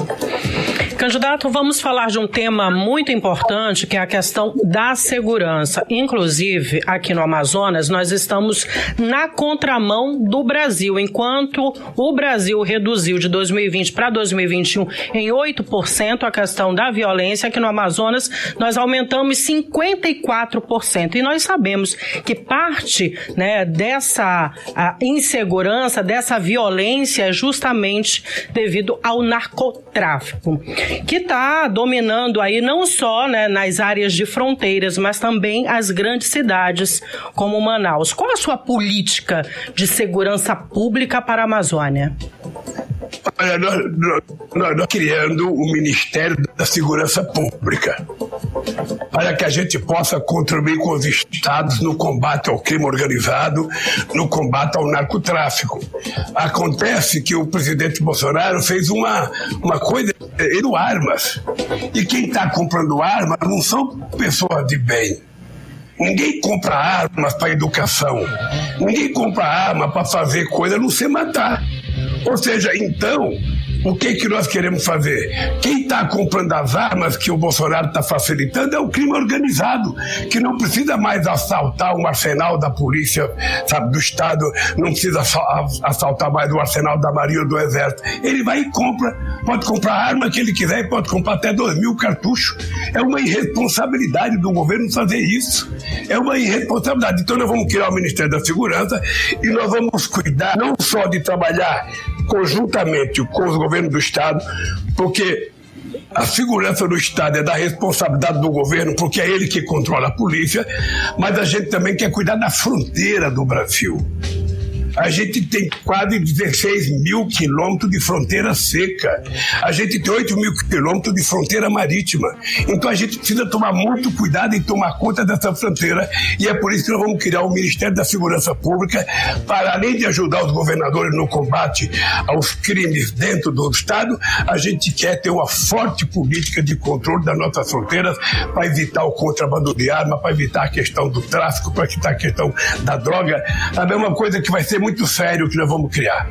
Candidato, vamos falar de um tema muito importante, que é a questão da segurança. Inclusive, aqui no Amazonas, nós estamos na contramão do Brasil. Enquanto o Brasil reduziu de 2020 para 2021 em 8% a questão da violência, aqui no Amazonas nós aumentamos 54%. E nós sabemos que parte né, dessa insegurança, dessa violência, é justamente devido ao narcotráfico que está dominando aí não só né, nas áreas de mas também as grandes cidades como Manaus. Qual a sua política de segurança pública para a Amazônia? Olha, nós, nós, nós criando o Ministério da Segurança Pública para que a gente possa contribuir com os estados no combate ao crime organizado, no combate ao narcotráfico. Acontece que o presidente Bolsonaro fez uma, uma coisa, ele armas. E quem está comprando armas não são pessoas de bem. Ninguém compra armas para educação. Ninguém compra arma para fazer coisa não se matar. Ou seja, então, o que, que nós queremos fazer? Quem está comprando as armas que o Bolsonaro está facilitando é o crime organizado, que não precisa mais assaltar um arsenal da polícia sabe, do Estado, não precisa assaltar mais o arsenal da Marinha ou do Exército. Ele vai e compra, pode comprar a arma que ele quiser e pode comprar até dois mil cartuchos. É uma irresponsabilidade do governo fazer isso. É uma irresponsabilidade. Então nós vamos criar o Ministério da Segurança e nós vamos cuidar não só de trabalhar conjuntamente com os governos do Estado, porque A segurança do Estado é da responsabilidade do governo, porque é ele que controla a polícia, mas a gente também quer cuidar da fronteira do Brasil a gente tem quase 16 mil quilômetros de fronteira seca. A gente tem 8 mil quilômetros de fronteira marítima. Então a gente precisa tomar muito cuidado em tomar conta dessa fronteira. E é por isso que nós vamos criar o Ministério da Segurança Pública para, além de ajudar os governadores no combate aos crimes dentro do Estado, a gente quer ter uma forte política de controle das nossas fronteiras para evitar o contrabando de arma, para evitar a questão do tráfico, para evitar a questão da droga. A mesma coisa que vai ser muito sério que nós vamos criar.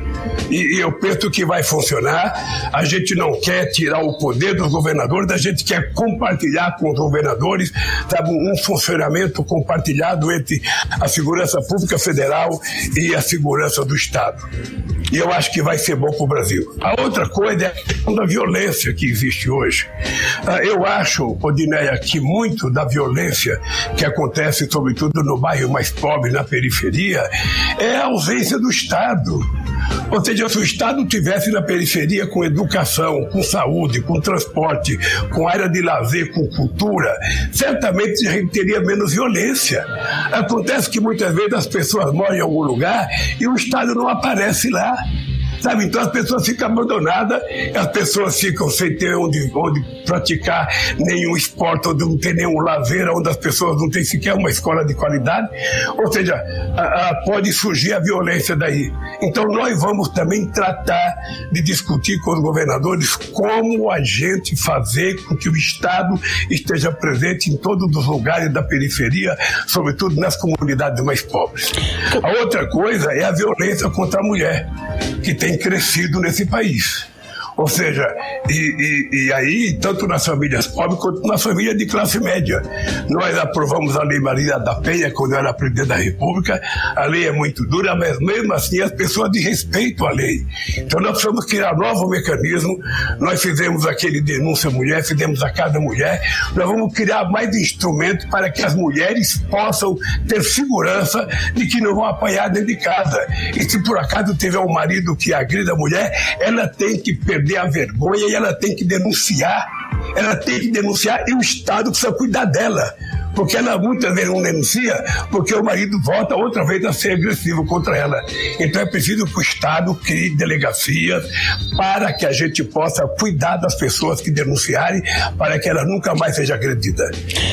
E, e, eu penso que vai funcionar. A gente não quer tirar o poder dos governadores, a gente quer compartilhar com os governadores sabe, um funcionamento compartilhado entre a segurança pública federal e a segurança do Estado. E eu acho que vai ser bom para o Brasil. A outra coisa é a da violência que existe hoje. Ah, eu acho, Odineia, que muito da violência que acontece, sobretudo no bairro mais pobre, na periferia, é a ausência do Estado. Ou seja, se o Estado tivesse na periferia com educação, com saúde, com transporte, com área de lazer, com cultura, certamente a gente teria menos violência. Acontece que muitas vezes as pessoas moram em algum lugar e o Estado não aparece lá. that. Sabe? Então as pessoas ficam abandonadas, as pessoas ficam sem ter onde, onde praticar nenhum esporte, onde não tem nenhum lazer, onde as pessoas não têm sequer uma escola de qualidade. Ou seja, a, a, pode surgir a violência daí. Então nós vamos também tratar de discutir com os governadores como a gente fazer com que o Estado esteja presente em todos os lugares da periferia, sobretudo nas comunidades mais pobres. A outra coisa é a violência contra a mulher, que tem crescido nesse país. Ou seja, e, e, e, aí, tanto nas famílias pobres quanto nas famílias de classe média. Nós aprovamos a Lei Maria da Penha quando eu era presidente da República. A lei é muito dura, mas mesmo assim as pessoas de respeito à lei. Então nós precisamos criar um novo mecanismo. Nós fizemos aquele denúncia mulher, fizemos a cada mulher. Nós vamos criar mais instrumentos para que as mulheres possam ter segurança de que não vão apanhar dentro de casa. E se por acaso tiver um marido que agrida a mulher, ela tem que perder perder a vergonha e ela tem que denunciar. Ela tem que denunciar e o Estado precisa cuidar dela porque ela muitas vezes não denuncia, porque o marido volta outra vez a ser agressivo contra ela. Então é preciso que o Estado crie delegacias para que a gente possa cuidar das pessoas que denunciarem, para que ela nunca mais seja agredida.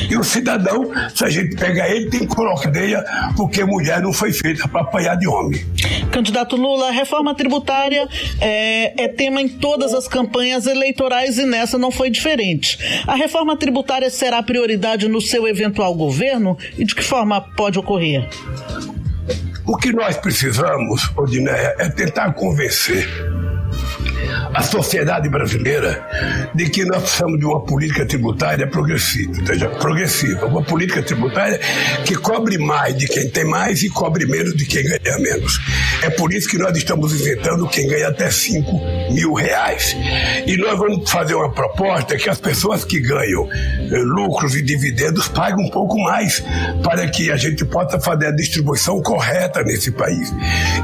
E o cidadão, se a gente pega ele, tem que colocar cadeia, porque mulher não foi feita para apanhar de homem. Candidato Lula, a reforma tributária é, é tema em todas as campanhas eleitorais e nessa não foi diferente. A reforma tributária será prioridade no seu evento eventual governo e de que forma pode ocorrer? O que nós precisamos, Odineia, é tentar convencer a sociedade brasileira de que nós precisamos de uma política tributária progressiva, seja, progressiva, uma política tributária que cobre mais de quem tem mais e cobre menos de quem ganha menos. É por isso que nós estamos inventando quem ganha até 5 mil reais. E nós vamos fazer uma proposta que as pessoas que ganham eh, lucros e dividendos paguem um pouco mais para que a gente possa fazer a distribuição correta nesse país.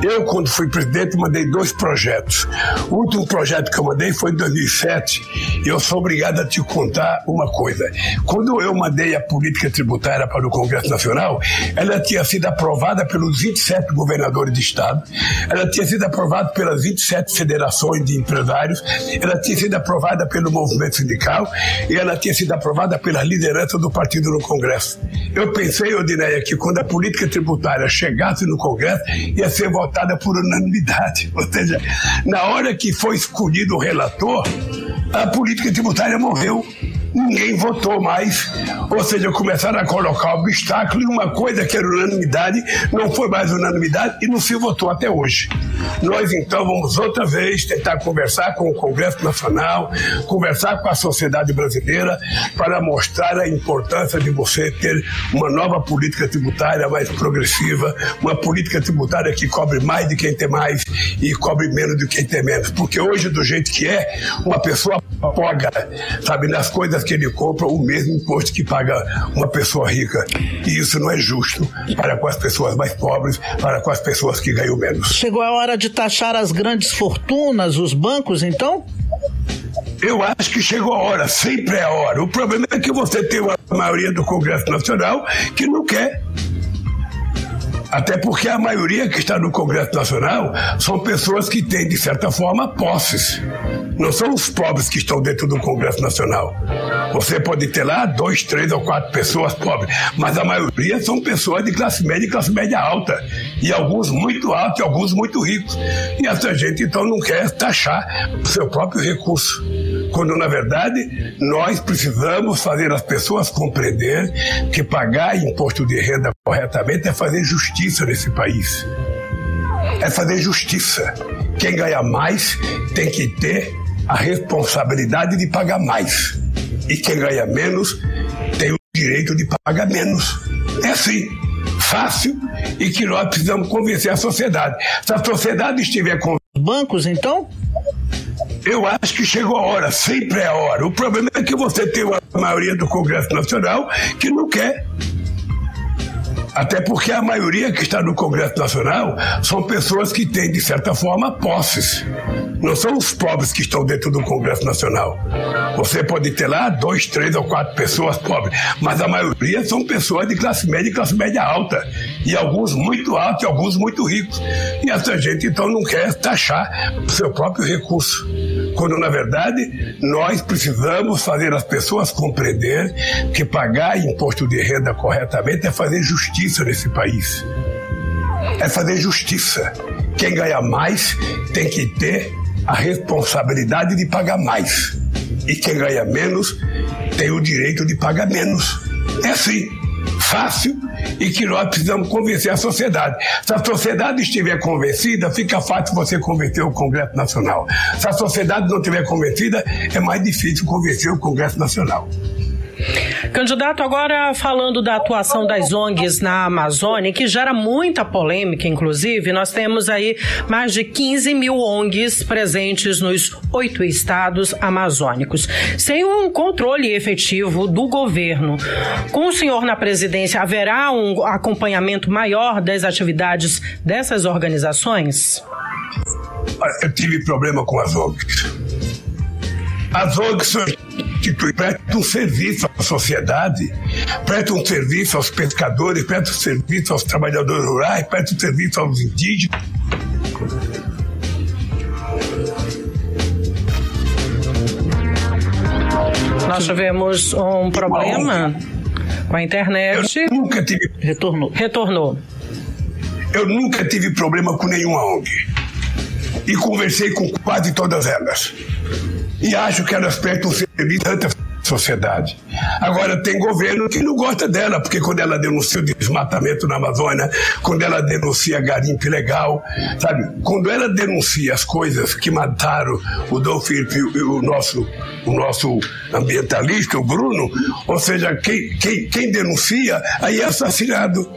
Eu, quando fui presidente, mandei dois projetos. O último projeto projeto que eu mandei foi em 2007 e eu sou obrigado a te contar uma coisa. Quando eu mandei a política tributária para o Congresso Nacional, ela tinha sido aprovada pelos 27 governadores de Estado, ela tinha sido aprovada pelas 27 federações de empresários, ela tinha sido aprovada pelo movimento sindical e ela tinha sido aprovada pela liderança do partido no Congresso. Eu pensei, Odineia, que quando a política tributária chegasse no Congresso, ia ser votada por unanimidade. Ou seja, na hora que foi escolhido o relator, a política tributária morreu ninguém votou mais. Ou seja, começaram a colocar obstáculo e uma coisa que era unanimidade não foi mais unanimidade e não se votou até hoje. Nós então vamos outra vez tentar conversar com o Congresso Nacional, conversar com a sociedade brasileira para mostrar a importância de você ter uma nova política tributária mais progressiva, uma política tributária que cobre mais de quem tem mais e cobre menos de quem tem menos. Porque hoje, do jeito que é, uma pessoa paga, sabe, nas coisas que ele compra o mesmo imposto que paga uma pessoa rica. E isso não é justo para com as pessoas mais pobres, para com as pessoas que ganham menos. Chegou a hora de taxar as grandes fortunas, os bancos, então? Eu acho que chegou a hora, sempre é a hora. O problema é que você tem uma maioria do Congresso Nacional que não quer até porque a maioria que está no Congresso Nacional são pessoas que têm, de certa forma, posses. Não são os pobres que estão dentro do Congresso Nacional. Você pode ter lá dois, três ou quatro pessoas pobres, mas a maioria são pessoas de classe média e classe média alta. E alguns muito altos e alguns muito ricos. E essa gente, então, não quer taxar o seu próprio recurso quando na verdade nós precisamos fazer as pessoas compreender que pagar imposto de renda corretamente é fazer justiça nesse país. É fazer justiça. Quem ganha mais tem que ter a responsabilidade de pagar mais. E quem ganha menos tem o direito de pagar menos. É assim fácil e que nós precisamos convencer a sociedade. Se a sociedade estiver com bancos, então? Eu acho que chegou a hora, sempre é a hora. O problema é que você tem uma maioria do Congresso Nacional que não quer até porque a maioria que está no Congresso Nacional são pessoas que têm, de certa forma, posses. Não são os pobres que estão dentro do Congresso Nacional. Você pode ter lá dois, três ou quatro pessoas pobres, mas a maioria são pessoas de classe média e classe média alta. E alguns muito altos e alguns muito ricos. E essa gente, então, não quer taxar o seu próprio recurso quando na verdade nós precisamos fazer as pessoas compreender que pagar imposto de renda corretamente é fazer justiça nesse país. É fazer justiça. Quem ganha mais tem que ter a responsabilidade de pagar mais. E quem ganha menos tem o direito de pagar menos. É assim, fácil e que nós precisamos convencer a sociedade. Se a sociedade estiver convencida, fica fácil você convencer o Congresso Nacional. Se a sociedade não estiver convencida, é mais difícil convencer o Congresso Nacional. Candidato, agora falando da atuação das ONGs na Amazônia, que gera muita polêmica, inclusive, nós temos aí mais de 15 mil ONGs presentes nos oito estados amazônicos, sem um controle efetivo do governo. Com o senhor na presidência, haverá um acompanhamento maior das atividades dessas organizações? Eu tive problema com as ONGs. As ONGs institui, presta um serviço à sociedade, presta um serviço aos pescadores, presta um serviço aos trabalhadores rurais, presta um serviço aos indígenas. Nós tivemos um problema com a internet. Eu nunca tive. Retornou. Retornou. Eu nunca tive problema com nenhuma ONG. E conversei com quase todas elas e acho que elas prestam serviço tanta sociedade. Agora, tem governo que não gosta dela, porque quando ela denuncia o desmatamento na Amazônia, quando ela denuncia garimpo ilegal, sabe? Quando ela denuncia as coisas que mataram o Dom Filipe e o nosso, o nosso ambientalista, o Bruno, ou seja, quem, quem, quem denuncia, aí é assassinado.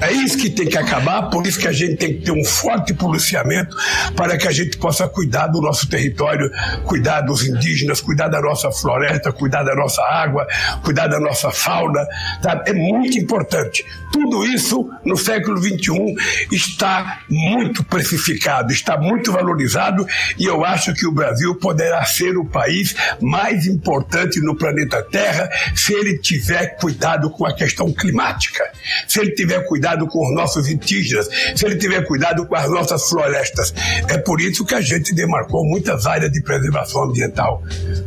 É isso que tem que acabar, por isso que a gente tem que ter um forte policiamento para que a gente possa cuidar do nosso território, cuidar dos indígenas, cuidar da nossa floresta, cuidar da nossa água, cuidar da nossa fauna. Tá? É muito importante. Tudo isso no século XXI está muito precificado, está muito valorizado e eu acho que o Brasil poderá ser o país mais importante no planeta Terra se ele tiver cuidado com a questão climática, se ele tiver cuidado com os nossos indígenas, se ele tiver cuidado com as nossas florestas. É por isso que a gente demarcou muitas áreas de preservação ambiental,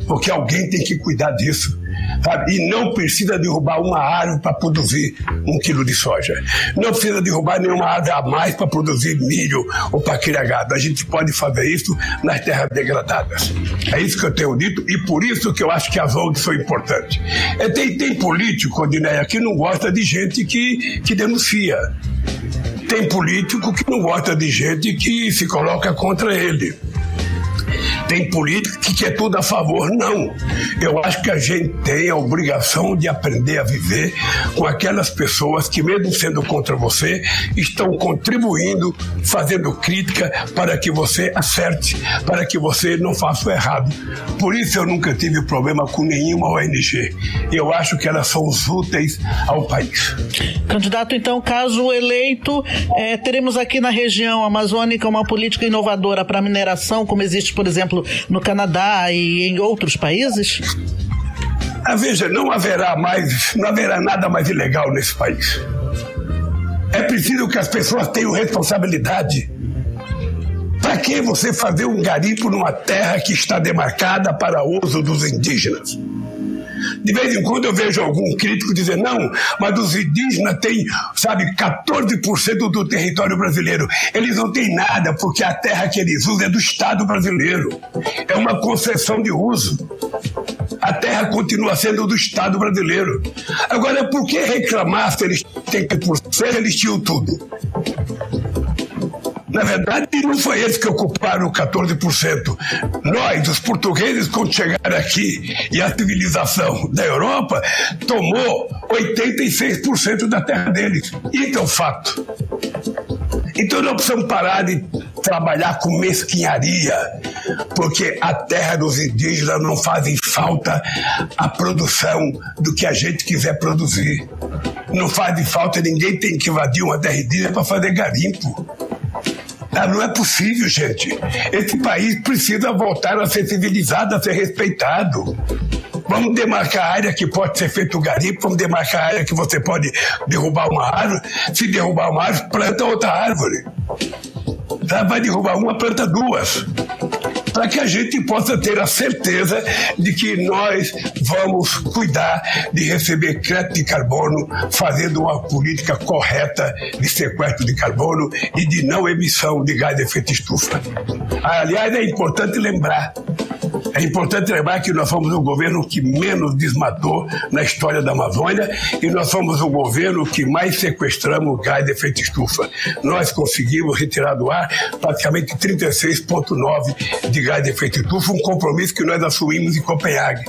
porque alguém tem que cuidar disso. Sabe? E não precisa derrubar uma árvore para produzir um quilo de soja. Não precisa derrubar nenhuma árvore a mais para produzir milho ou para criar gado. A gente pode fazer isso nas terras degradadas. É isso que eu tenho dito e por isso que eu acho que as ONGs são importantes. É, tem, tem político, Odineia, que não gosta de gente que, que denuncia. Tem político que não gosta de gente que se coloca contra ele tem política que quer tudo a favor. Não. Eu acho que a gente tem a obrigação de aprender a viver com aquelas pessoas que, mesmo sendo contra você, estão contribuindo, fazendo crítica para que você acerte, para que você não faça o errado. Por isso eu nunca tive problema com nenhuma ONG. Eu acho que elas são úteis ao país. Candidato, então, caso eleito, é, teremos aqui na região amazônica uma política inovadora para mineração, como existe, por exemplo, no Canadá e em outros países? Ah, veja, não haverá mais, não haverá nada mais ilegal nesse país. É preciso que as pessoas tenham responsabilidade. Para que você fazer um garimpo numa terra que está demarcada para uso dos indígenas? De vez em quando eu vejo algum crítico dizer, não, mas os indígenas têm, sabe, 14% do território brasileiro. Eles não têm nada, porque a terra que eles usam é do Estado brasileiro. É uma concessão de uso. A terra continua sendo do Estado brasileiro. Agora, por que reclamar se eles têm 14%, eles tinham tudo? Na verdade, não foi eles que ocuparam 14%. Nós, os portugueses, quando chegaram aqui e a civilização da Europa tomou 86% da terra deles. Isso é um fato. Então nós precisamos parar de trabalhar com mesquinharia, porque a terra dos indígenas não fazem falta a produção do que a gente quiser produzir. Não faz falta, ninguém tem que invadir uma terra indígena para fazer garimpo. Ah, não é possível, gente. Esse país precisa voltar a ser civilizado, a ser respeitado. Vamos demarcar a área que pode ser feito garimpo, vamos demarcar a área que você pode derrubar uma árvore. Se derrubar uma árvore, planta outra árvore. Vai derrubar uma, planta duas para que a gente possa ter a certeza de que nós vamos cuidar de receber crédito de carbono, fazendo uma política correta de sequestro de carbono e de não emissão de gás de efeito estufa. Aliás, é importante lembrar é importante lembrar que nós fomos o governo que menos desmatou na história da Amazônia e nós fomos o governo que mais sequestramos gás de efeito estufa. Nós conseguimos retirar do ar praticamente 36,9 de gás de efeito estufa, um compromisso que nós assumimos em Copenhague.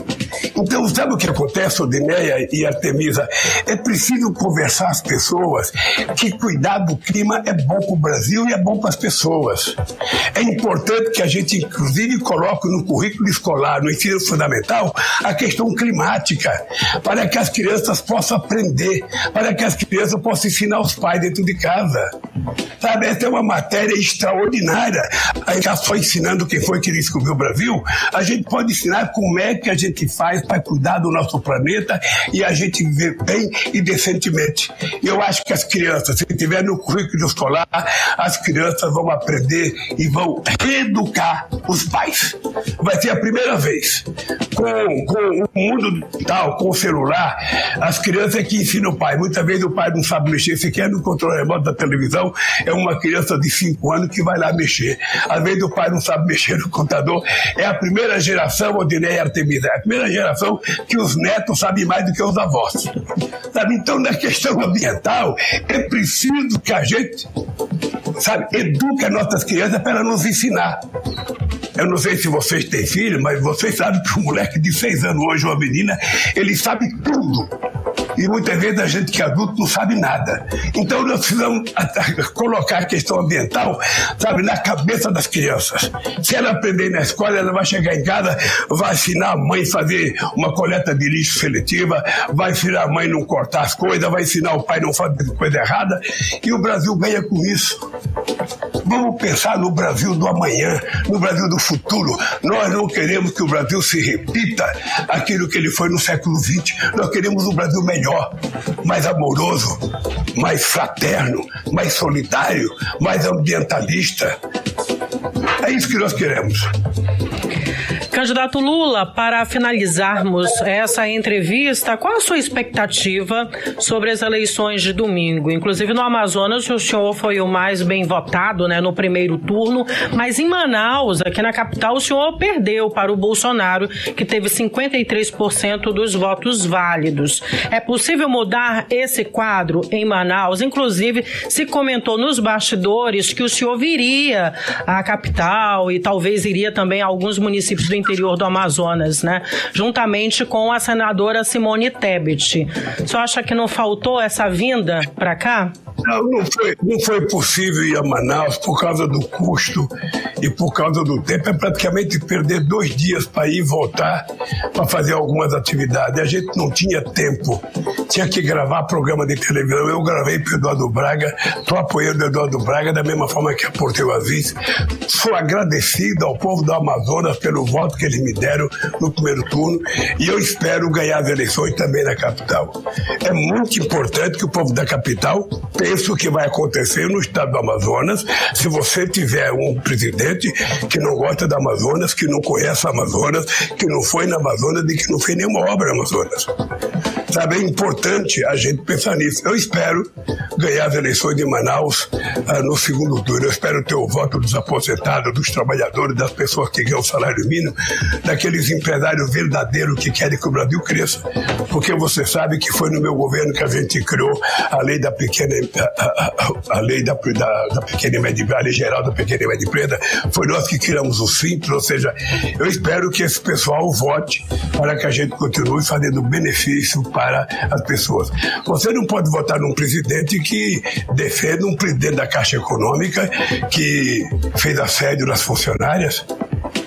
Então, sabe o que acontece, Odineia e Artemisa? É preciso conversar as pessoas que cuidar do clima é bom para o Brasil e é bom para as pessoas. É importante que a gente, inclusive, coloque no currículo escolar, no ensino fundamental, a questão climática, para que as crianças possam aprender, para que as crianças possam ensinar os pais dentro de casa. Sabe, essa é uma matéria extraordinária. A gente só ensinando quem foi que descobriu o Brasil, a gente pode ensinar como é que a gente faz para cuidar do nosso planeta e a gente viver bem e decentemente. Eu acho que as crianças, se tiver no currículo escolar, as crianças vão aprender e vão reeducar os pais. Vai ser a primeira vez. Com, com o mundo digital, com o celular, as crianças é que ensinam o pai. Muitas vezes o pai não sabe mexer sequer no controle remoto da televisão, é uma criança de 5 anos que vai lá mexer. Às vezes o pai não sabe mexer no computador. É a primeira geração, Odinei Artemisa, é a primeira geração que os netos sabem mais do que os avós. Sabe? Então, na questão ambiental, é preciso que a gente sabe, eduque as nossas crianças para nos ensinar. Eu não sei se vocês têm filho, mas vocês sabem que um moleque de seis anos hoje, uma menina, ele sabe tudo. E muitas vezes a gente que é adulto não sabe nada. Então nós precisamos colocar a questão ambiental, sabe, na cabeça das crianças. Se ela aprender na escola, ela vai chegar em casa, vai ensinar a mãe a fazer uma coleta de lixo seletiva, vai ensinar a mãe a não cortar as coisas, vai ensinar o pai a não fazer coisa errada. E o Brasil ganha com isso. Vamos pensar no Brasil do amanhã, no Brasil do futuro. Nós não queremos que o Brasil se repita aquilo que ele foi no século XX. Nós queremos um Brasil melhor, mais amoroso, mais fraterno, mais solidário, mais ambientalista. É isso que nós queremos. Candidato Lula, para finalizarmos essa entrevista, qual a sua expectativa sobre as eleições de domingo? Inclusive no Amazonas, o senhor foi o mais bem votado né, no primeiro turno, mas em Manaus, aqui na capital, o senhor perdeu para o Bolsonaro, que teve 53% dos votos válidos. É possível mudar esse quadro em Manaus? Inclusive, se comentou nos bastidores que o senhor viria à capital e talvez iria também a alguns municípios do interior do Amazonas, né? Juntamente com a senadora Simone Tebet. Você acha que não faltou essa vinda para cá? Não, não foi, não foi possível ir a Manaus por causa do custo e por causa do tempo. É praticamente perder dois dias para ir e voltar para fazer algumas atividades. A gente não tinha tempo tinha que gravar programa de televisão. Eu gravei para Eduardo Braga, estou apoiando o Eduardo Braga da mesma forma que a Porteu Aziz. Sou agradecido ao povo do Amazonas pelo voto que eles me deram no primeiro turno e eu espero ganhar as eleições também na capital. É muito importante que o povo da capital pense o que vai acontecer no estado do Amazonas se você tiver um presidente que não gosta da Amazonas, que não conhece a Amazonas, que não foi na Amazonas e que não fez nenhuma obra na Amazonas. Sabe, é importante a gente pensar nisso. Eu espero ganhar as eleições de Manaus ah, no segundo turno. Eu espero ter o voto dos aposentados, dos trabalhadores, das pessoas que ganham o salário mínimo, daqueles empresários verdadeiros que querem que o Brasil cresça. Porque você sabe que foi no meu governo que a gente criou a lei da pequena, a, a, a lei da, da, da pequena e média, a lei geral da pequena e média empresa. Foi nós que criamos o simples, ou seja, eu espero que esse pessoal vote para que a gente continue fazendo benefício para as pessoas. Você não pode votar num presidente que defende um presidente da Caixa Econômica que fez assédio nas funcionárias.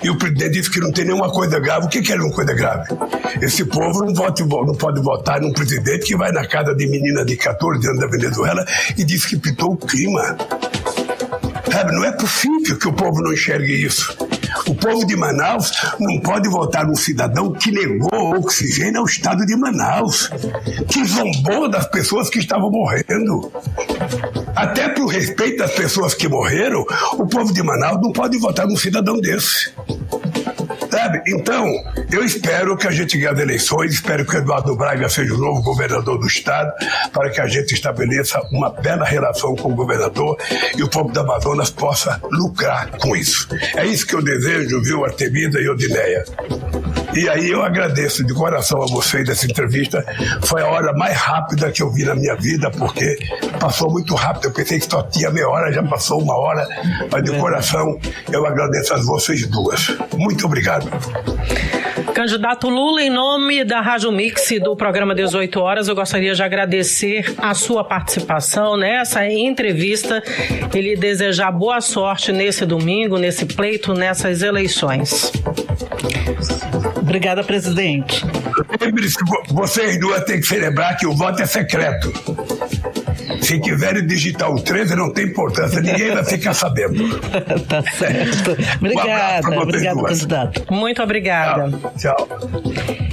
E o presidente disse que não tem nenhuma coisa grave. O que, que é uma coisa grave? Esse povo não, vote, não pode votar num presidente que vai na casa de menina de 14 anos da Venezuela e diz que pintou o clima. Sabe, não é possível que o povo não enxergue isso. O povo de Manaus não pode votar num cidadão que negou oxigênio ao estado de Manaus, que zombou das pessoas que estavam morrendo. Até para o respeito das pessoas que morreram, o povo de Manaus não pode votar num cidadão desse. Sabe? Então, eu espero que a gente ganhe as eleições, espero que o Eduardo Braga seja o novo governador do Estado, para que a gente estabeleça uma bela relação com o governador e o povo do Amazonas possa lucrar com isso. É isso que eu desejo, viu, Artemida e Odineia. E aí eu agradeço de coração a vocês dessa entrevista. Foi a hora mais rápida que eu vi na minha vida, porque passou muito rápido. Eu pensei que só tinha meia hora, já passou uma hora. Mas de coração eu agradeço a vocês duas. Muito obrigado. Candidato Lula, em nome da Rádio Mix do programa 18 Horas, eu gostaria de agradecer a sua participação nessa entrevista e lhe desejar boa sorte nesse domingo, nesse pleito, nessas eleições. Obrigada, presidente. Lembre-se, vocês duas têm que celebrar que o voto é secreto. Se quiserem digitar o 13, não tem importância, ninguém vai ficar sabendo. tá certo. Obrigada, um obrigada, candidato. Muito obrigada. Tchau. Tchau.